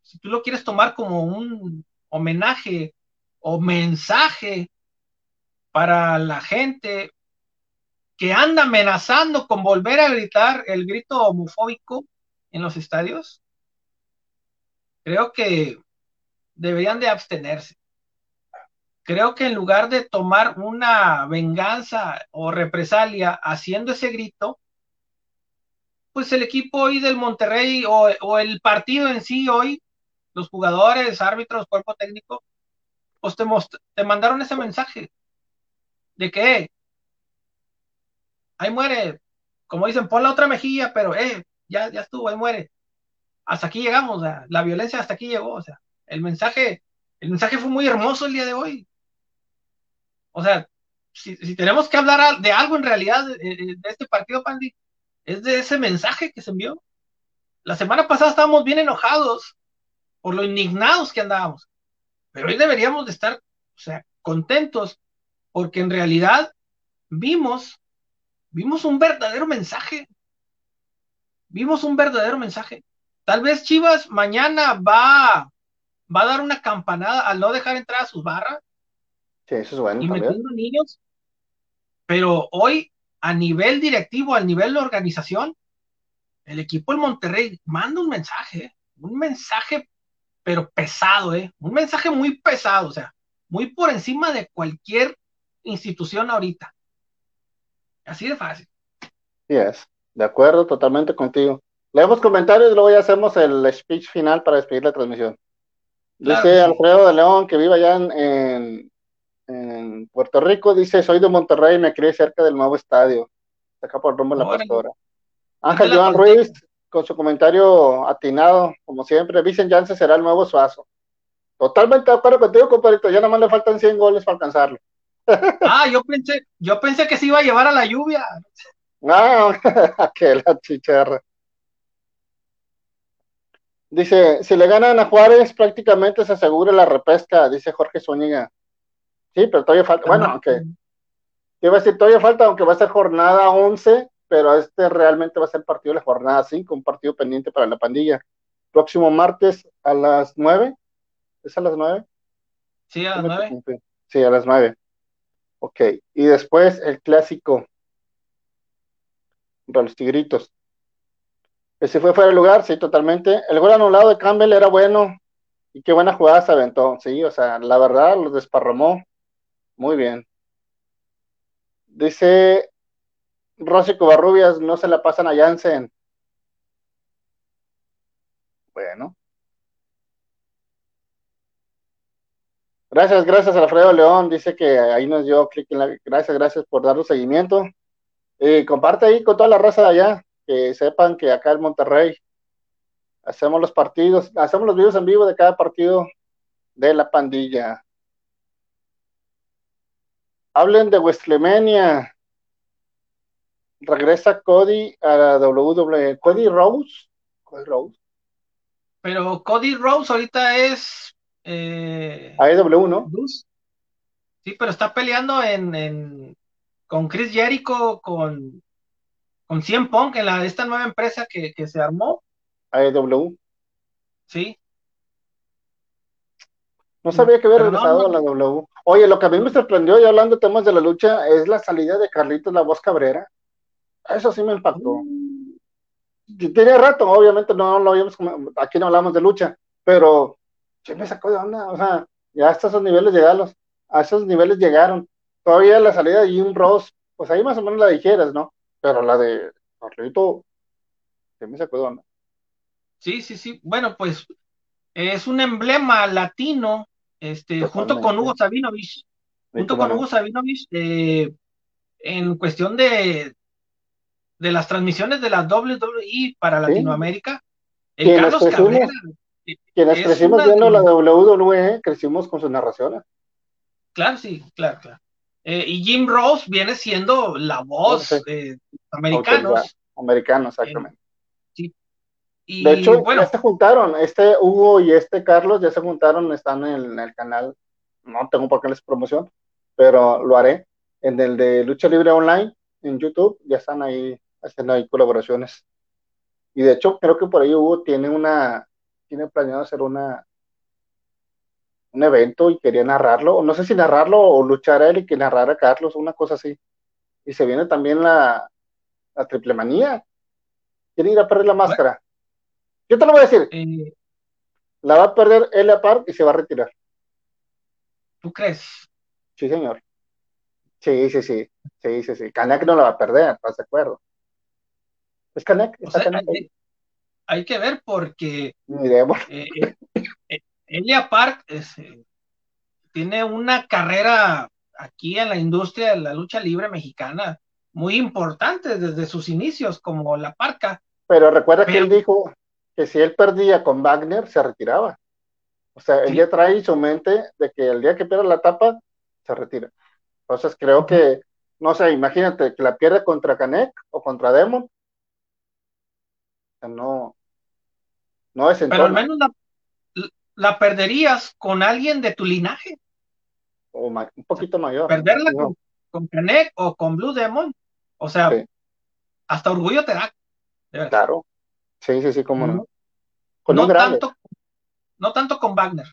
si tú lo quieres tomar como un homenaje o mensaje para la gente, que anda amenazando con volver a gritar el grito homofóbico en los estadios, creo que deberían de abstenerse. Creo que en lugar de tomar una venganza o represalia haciendo ese grito, pues el equipo hoy del Monterrey o, el partido en sí hoy, los jugadores, árbitros, cuerpo técnico, pues te, te mandaron ese mensaje de que ahí muere, como dicen, pon la otra mejilla, pero eh, ya, ya estuvo, ahí muere. Hasta aquí llegamos, la violencia hasta aquí llegó, o sea, el mensaje, el mensaje fue muy hermoso el día de hoy. O sea, si, tenemos que hablar de algo en realidad de, este partido, Pandy, es de ese mensaje que se envió. La semana pasada estábamos bien enojados por lo indignados que andábamos, pero hoy deberíamos de estar, o sea, contentos porque en realidad vimos vimos un verdadero mensaje. Vimos un verdadero mensaje. Tal vez Chivas mañana va, va a dar una campanada al no dejar entrar a sus barras. Sí, eso es bueno. Y metiendo niños. Pero hoy, a nivel directivo, al nivel de organización, el equipo del Monterrey manda un mensaje, un mensaje, pero pesado, ¿eh? Un mensaje muy pesado, o sea, muy por encima de cualquier institución ahorita. Así de fácil. Sí es, de acuerdo, totalmente contigo. Leemos comentarios y luego ya hacemos el speech final para despedir la transmisión. Dice Alfredo de León, que vive allá en, en, Puerto Rico, dice, soy de Monterrey y me crié cerca del nuevo estadio, acá por rumbo de la pastora. Ángel Joan Ruiz, con su comentario atinado, como siempre, Vicen Janssen será el nuevo Suazo. Totalmente de acuerdo contigo, compadrito, ya nada más le faltan 100 goles para alcanzarlo. [LAUGHS] Ah, yo pensé, yo pensé que se iba a llevar a la lluvia. No, [LAUGHS] que la chicharra. Dice, si le ganan a Juárez, prácticamente se asegura la repesca, dice Jorge Zúñiga. Sí, pero todavía falta, bueno, aunque, ¿qué va a decir? Todavía falta, aunque va a ser jornada 11, pero este realmente va a ser partido de la jornada 5, un partido pendiente para la pandilla. Próximo martes a las 9, ¿es a las 9? Sí, a las 9. Sí, a las 9. Ok, y después el clásico para los tigritos. Ese fue fuera de lugar, sí, totalmente. El gol anulado de Campbell era bueno y qué buena jugada se aventó, sí, o sea, la verdad lo desparramó muy bien. Dice Rosy Covarrubias, no se la pasan a Jansen. Bueno. Gracias, gracias Alfredo León. Dice que ahí nos dio clic en la. Gracias, gracias por darle seguimiento. Y comparte ahí con toda la raza de allá, que sepan que acá en Monterrey hacemos los partidos, hacemos los videos en vivo de cada partido de la pandilla. Hablen de Westlemania. Regresa Cody a la WWE. Cody Rose. Cody Rose. Pero Cody Rose ahorita es eh, AEW, ¿no? Sí, pero está peleando en, con Chris Jericho, con, con Cien Punk, en la, esta nueva empresa que, se armó. AEW. Sí. No sabía que había regresado a la W. Oye, lo que a mí me sorprendió, y hablando de temas de la lucha, es la salida de Carlitos La Voz Cabrera. Eso sí me impactó. Mm. Tiene rato, obviamente no lo habíamos, aquí no hablamos de lucha, pero me sacó de onda, o sea, ya hasta esos niveles llegaron, a esos niveles llegaron. Todavía la salida de Jim Ross, pues ahí más o menos la dijeras, ¿no? Pero la de Carlito, se me sacó de onda. Sí, sí, sí. Bueno, pues es un emblema latino, este, junto con Hugo Sabinovich, junto con Hugo Sabinovich, eh, en cuestión de, de las transmisiones de la WWE para Latinoamérica. El Carlos Cabrera, quienes crecimos viendo la WWE, crecimos con sus narraciones. Claro, sí, claro, claro. Eh, y Jim Ross viene siendo la voz de americanos. Americanos, exactamente. sí. de hecho, bueno, ya se juntaron, este Hugo y este Carlos ya se juntaron, están en, el canal, no tengo por qué les promoción, pero lo haré, en el de Lucha Libre Online, en YouTube, ya están ahí haciendo ahí colaboraciones. Y de hecho, creo que por ahí Hugo tiene una, tiene planeado hacer una un evento y quería narrarlo, o no sé si narrarlo o luchar a él y que narrara a Carlos, una cosa así. y se viene también la, la triple manía. Quiere ir a perder la máscara. Yo te lo voy a decir. Eh, La va a perder Elia Park y se va a retirar. ¿Tú crees? Sí, señor. Sí, sí, sí. Sí, sí, sí. Canek no la va a perder, ¿estás de acuerdo? ¿Es Canek? O ¿Está sea, Canek ahí? hay, hay que ver porque Miremos. eh, eh, eh, Elia Park es, eh, tiene una carrera aquí en la industria de la lucha libre mexicana muy importante desde sus inicios como la parca. Pero recuerda que él dijo que si él perdía con Wagner, se retiraba. O sea, él Sí. ya trae su mente de que el día que pierda la etapa, se retira. Entonces creo que, no sé, imagínate que la pierde contra Canek o contra Demon. Sea, no, no es Pero al menos la, la perderías con alguien de tu linaje. o un poquito mayor. Perderla No, con, con Canek o con Blue Demon. O sea, Sí. hasta orgullo te da. claro. Sí, sí, sí, cómo no. No, Con no tanto, no tanto con Wagner.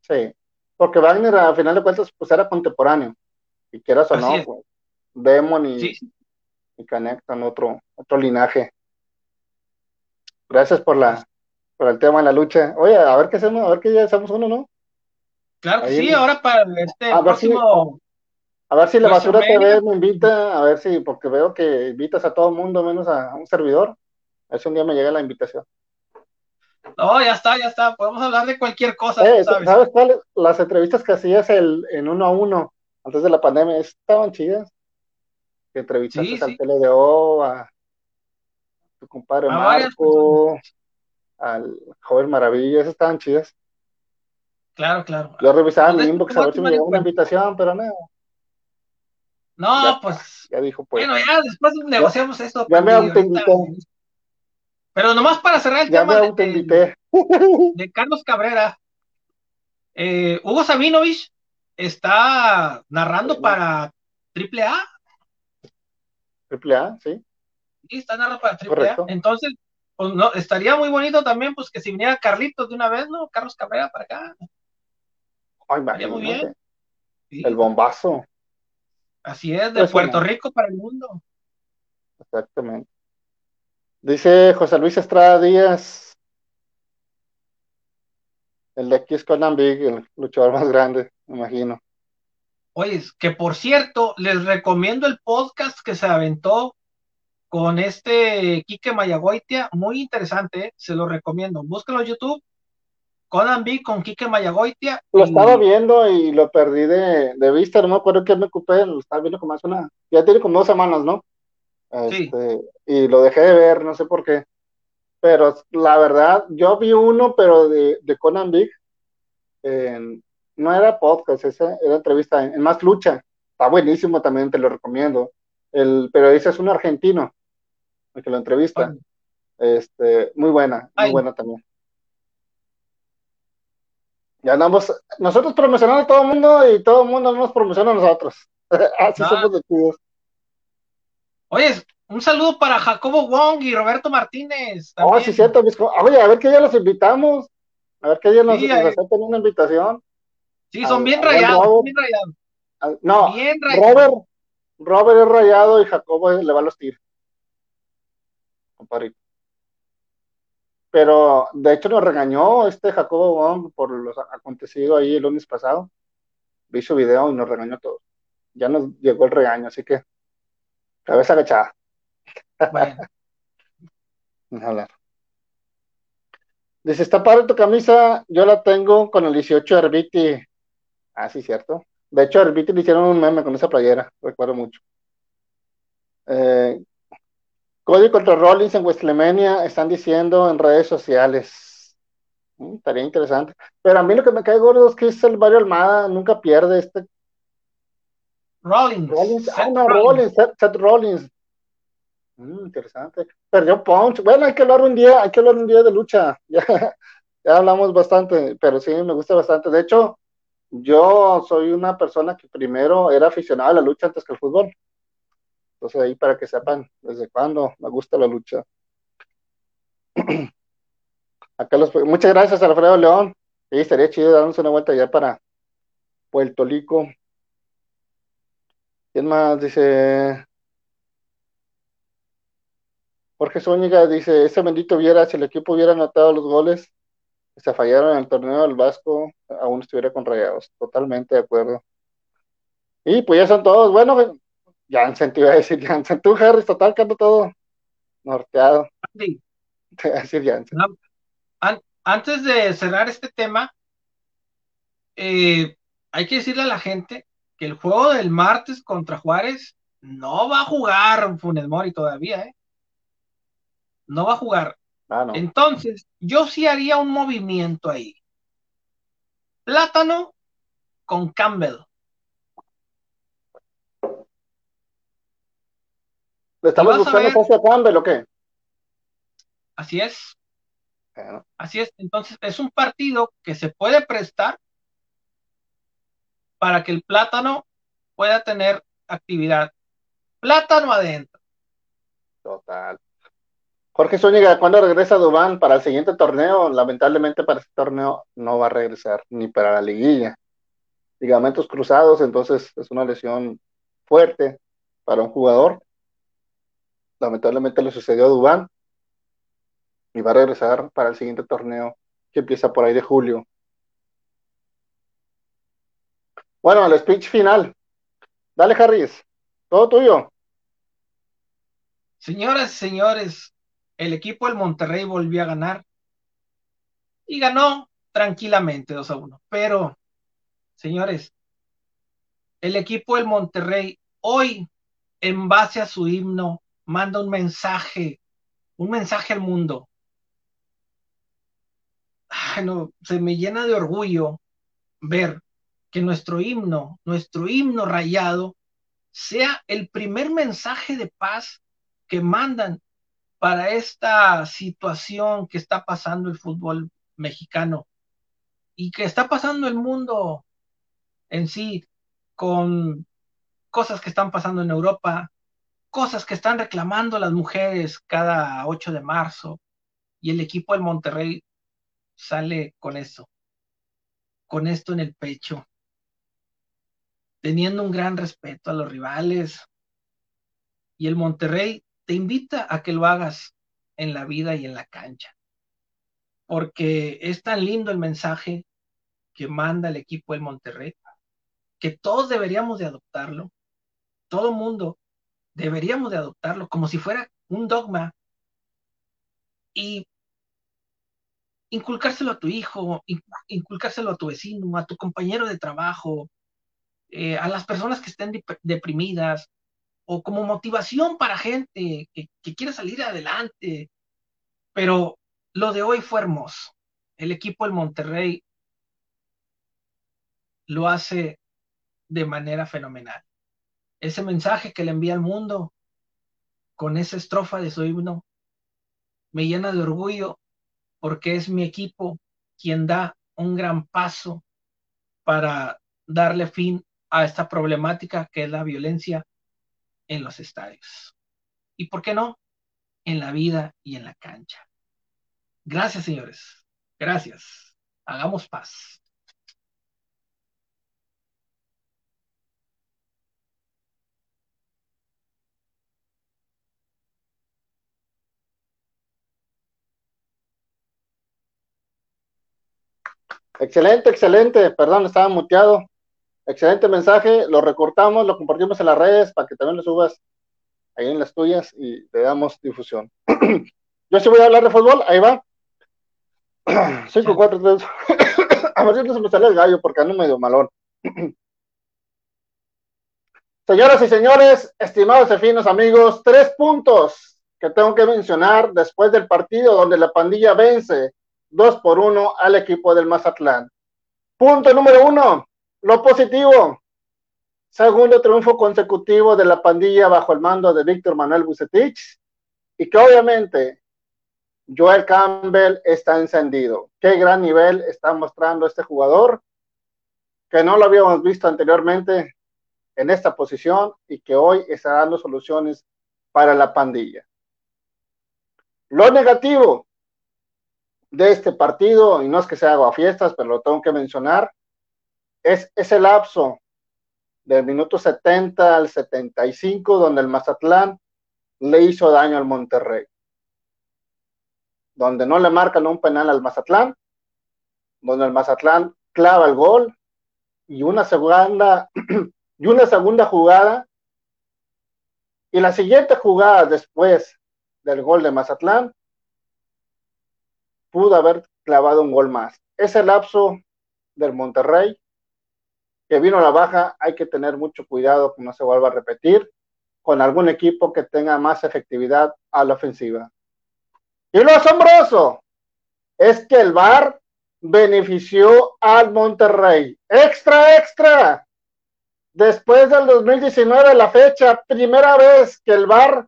Sí, porque Wagner a final de cuentas pues era contemporáneo, y quieras o Así no, es. pues, Demon y, Sí, y conectan otro, otro linaje. Gracias por la, por el tema de la lucha. Oye, a ver qué hacemos, a ver qué ya hacemos uno, ¿no? claro que Ahí sí. Ahora para este A si- próximo. A ver si la basura. TV me invita, a ver si, porque veo que invitas a todo el mundo menos a un servidor. A ver si un día me llega la invitación. No, ya está, ya está. Podemos hablar de cualquier cosa, Eh, ¿sabes? ¿Sabes cuáles? Las entrevistas que hacías el, en uno a uno antes de la pandemia estaban chidas. Que entrevistaste Sí, al sí. TLDO, a tu compadre A Marco, al joven Maravilla, esas estaban chidas. Claro, claro. Yo revisaba Pues mi de- inbox a ver si me llegaba una invitación, pero no, No, Ya. pues. ya dijo pues. Bueno, ya después negociamos esto. ya me ahorita. autoinvité, Pero nomás para cerrar el ya me tema de, autoinvité. [LAUGHS] de Carlos Cabrera. eh, Hugo Sabinovich está narrando Bueno. para AAA. Triple A, sí. Está narrando para AAA. Correcto. Entonces, pues no, estaría muy bonito también, pues que si viniera Carlitos de una vez, ¿no? Carlos Cabrera para acá. Ay, muy bien. Sí, el bombazo, Así es, de Pues, Puerto. Rico para el mundo. exactamente. Dice José Luis Estrada Díaz, el de aquí es Conan Big, el luchador más grande, me imagino. Oye, que por cierto, les recomiendo el podcast que se aventó con este Quique Mayagoitia, muy interesante, ¿eh? se lo recomiendo. Búsquenlo en YouTube, Conan B con Quique Mayagoitia. Lo y- estaba viendo y lo perdí de, de vista, no me acuerdo qué me ocupé, lo estaba viendo como hace una, ya tiene como dos semanas, ¿no? Sí. Este, y lo dejé de ver, no sé por qué. Pero la verdad, yo vi uno, pero de, de Conan Big, en- no era podcast, esa era entrevista en, en Más Lucha. Está buenísimo también, te lo recomiendo. El periodista es un argentino, el que lo entrevista. Este, muy buena, muy buena también. Ya andamos, nosotros promocionando a todo el mundo y todo el mundo nos promociona a nosotros. [LAUGHS] Así Ah. somos de tíos. Oye, un saludo para Jacobo Wong y Roberto Martínez. Oh, sí, cierto, mis Oye, a ver qué día los invitamos. A ver qué día nos, Sí, nos ahí- aceptan una invitación. Sí, son bien rayados, Robert. bien rayados. No, Bien. Robert, Robert es rayado y Jacobo le va a los tiros. Compadrito. Pero de hecho nos regañó este Jacobo Wong por lo acontecido ahí el lunes pasado. Vi su video y nos regañó a todos. Ya nos llegó el regaño, así que cabeza agachada. Bueno, [LAUGHS] hablar. Dice, está padre tu camisa, yo la tengo con el 18 Herbiti. Ah, sí, cierto. De hecho, a le hicieron un meme con esa playera, recuerdo mucho. Eh, Cody contra Rollins en Westlemania están diciendo en redes sociales. Mm, estaría interesante. Pero a mí lo que me cae gordo es que es el Mario Almada, nunca pierde este Rollins. Rollins. Ah, no, Rollins, Seth, Seth Rollins. Mm, interesante. Perdió Punch. Bueno, hay que hablar un día, hay que hablar un día de lucha. [LAUGHS] Ya, ya hablamos bastante, pero sí, me gusta bastante. De hecho, yo soy una persona que primero era aficionada a la lucha antes que al fútbol. Entonces ahí para que sepan desde cuándo me gusta la lucha. [CLEARS THROAT] Acá los, muchas gracias Alfredo León. Sí, estaría chido darnos una vuelta ya para Puerto Rico. ¿Quién más dice? Jorge Zúñiga dice, ese bendito hubiera, si el equipo hubiera anotado los goles, se fallaron en el torneo del Vasco, aún estuviera con rayados. Totalmente de acuerdo. Y pues ya son todos. Bueno, Jansen, te iba a decir Jansen. Tú, Harris, total, que todo norteado. Te a decir Jansen. antes de cerrar este tema, eh, hay que decirle a la gente que el juego del martes contra Juárez no va a jugar Funes Mori todavía, ¿eh? No va a jugar. Ah, Entonces, yo sí haría un movimiento ahí. Plátano con Campbell. ¿Le estamos buscando a Campbell o qué? Así es. Así es. Entonces, es un partido que se puede prestar para que el plátano pueda tener actividad. Plátano adentro. Total. Jorge Zúñiga, ¿cuándo regresa Dubán para el siguiente torneo? Lamentablemente para este torneo no va a regresar, ni para la liguilla. Ligamentos cruzados, entonces es una lesión fuerte para un jugador. Lamentablemente le sucedió a Dubán y va a regresar para el siguiente torneo que empieza por ahí de julio. Bueno, el speech final. Dale, Harris. Todo tuyo. Señoras y señores, el equipo del Monterrey volvió a ganar. Y ganó tranquilamente 2 a 1. Pero, señores, el equipo del Monterrey hoy, en base a su himno, manda un mensaje, un mensaje al mundo. se me llena de orgullo ver que nuestro himno, nuestro himno rayado, sea el primer mensaje de paz que mandan para esta situación que está pasando el fútbol mexicano y que está pasando el mundo en sí con cosas que están pasando en Europa, cosas que están reclamando las mujeres cada 8 de marzo y el equipo del Monterrey sale con eso, con esto en el pecho teniendo un gran respeto a los rivales. Y el Monterrey te invita a que lo hagas en la vida y en la cancha. Porque es tan lindo el mensaje que manda el equipo del Monterrey, que todos deberíamos de adoptarlo. Todo mundo deberíamos de adoptarlo como si fuera un dogma y inculcárselo a tu hijo, inculcárselo a tu vecino, a tu compañero de trabajo, eh, a las personas que estén deprimidas o como motivación para gente que, que quiera salir adelante. Pero lo de hoy fue hermoso. El equipo del Monterrey lo hace de manera fenomenal. Ese mensaje que le envía al mundo con esa estrofa de su himno me llena de orgullo porque es mi equipo quien da un gran paso para darle fin a esta problemática que es la violencia en los estadios. ¿Y por qué no? En la vida y en la cancha. Gracias, señores. Gracias. Hagamos paz. Excelente, excelente. Perdón, estaba muteado. Excelente mensaje, lo recortamos, lo compartimos en las redes para que también lo subas ahí en las tuyas y le damos difusión. [CLEARS THROAT] Yo sí voy a hablar de fútbol, ahí va. 5, 4, 3. a ver si se me sale el gallo porque ando medio malón. [CLEARS THROAT] Señoras y señores, estimados y finos amigos, tres puntos que tengo que mencionar después del partido donde la pandilla vence 2 por 1 al equipo del Mazatlán. Punto número uno, lo positivo, segundo triunfo consecutivo de la pandilla bajo el mando de Víctor Manuel Bucetich y que obviamente Joel Campbell está encendido. Qué gran nivel está mostrando este jugador que no lo habíamos visto anteriormente en esta posición y que hoy está dando soluciones para la pandilla. Lo negativo de este partido, y no es que sea haga fiestas, pero lo tengo que mencionar, es ese lapso del minuto 70 al 75 donde el Mazatlán le hizo daño al Monterrey. donde no le marcan un penal al Mazatlán, donde el Mazatlán clava el gol y una segunda [CLEARS THROAT] y una segunda jugada y la siguiente jugada después del gol de Mazatlán pudo haber clavado un gol más. Ese lapso del Monterrey que vino a la baja, hay que tener mucho cuidado que no se vuelva a repetir con algún equipo que tenga más efectividad a la ofensiva. Y lo asombroso es que el VAR benefició al Monterrey. Extra, extra. Después del 2019, la fecha, primera vez que el VAR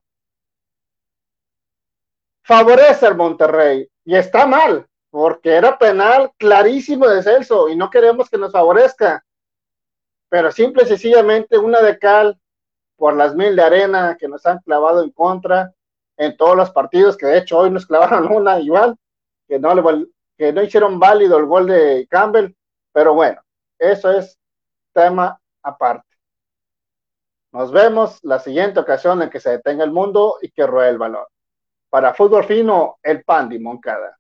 favorece al Monterrey. Y está mal, porque era penal clarísimo de Celso y no queremos que nos favorezca. Pero simple y sencillamente una de cal por las mil de arena que nos han clavado en contra en todos los partidos, que de hecho hoy nos clavaron una igual, que no, le, que no hicieron válido el gol de Campbell, pero bueno, eso es tema aparte. Nos vemos la siguiente ocasión en que se detenga el mundo y que ruede el balón. Para fútbol fino, el Pandi Moncada.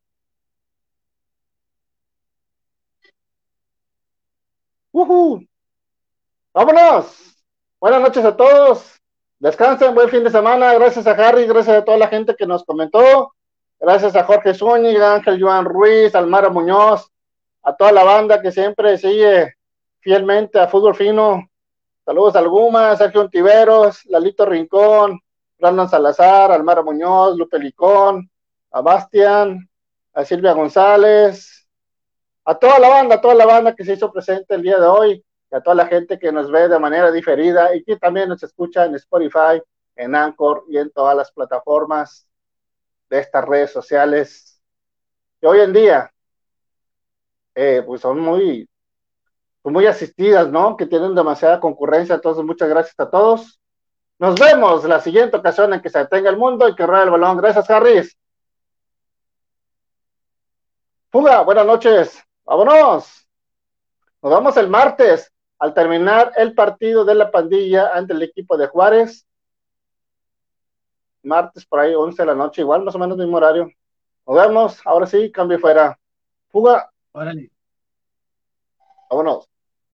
Uh ¡Vámonos! Buenas noches a todos. Descansen, buen fin de semana. Gracias a Harry, gracias a toda la gente que nos comentó. Gracias a Jorge Zúñiga, Ángel Joan Ruiz, Almara Muñoz, a toda la banda que siempre sigue fielmente a Fútbol Fino. Saludos a Alguma, Sergio Ontiveros, Lalito Rincón, Brandon Salazar, Almara Muñoz, Lupe Licón, a Bastian, a Silvia González, a toda la banda, a toda la banda que se hizo presente el día de hoy, y a toda la gente que nos ve de manera diferida y que también nos escucha en Spotify, en Anchor y en todas las plataformas de estas redes sociales que hoy en día eh, pues son muy, muy asistidas, ¿no? Que tienen demasiada concurrencia. Entonces, muchas gracias a todos. Nos vemos la siguiente ocasión en que se detenga el mundo y que ruede el balón. Gracias, Harris. Fuga, buenas noches. Vámonos. Nos vemos el martes al terminar el partido de la pandilla ante el equipo de Juárez. Martes por ahí, 11 de la noche, igual más o menos mismo horario. Nos vemos. Ahora sí, cambio fuera. Fuga. Órale. Vámonos.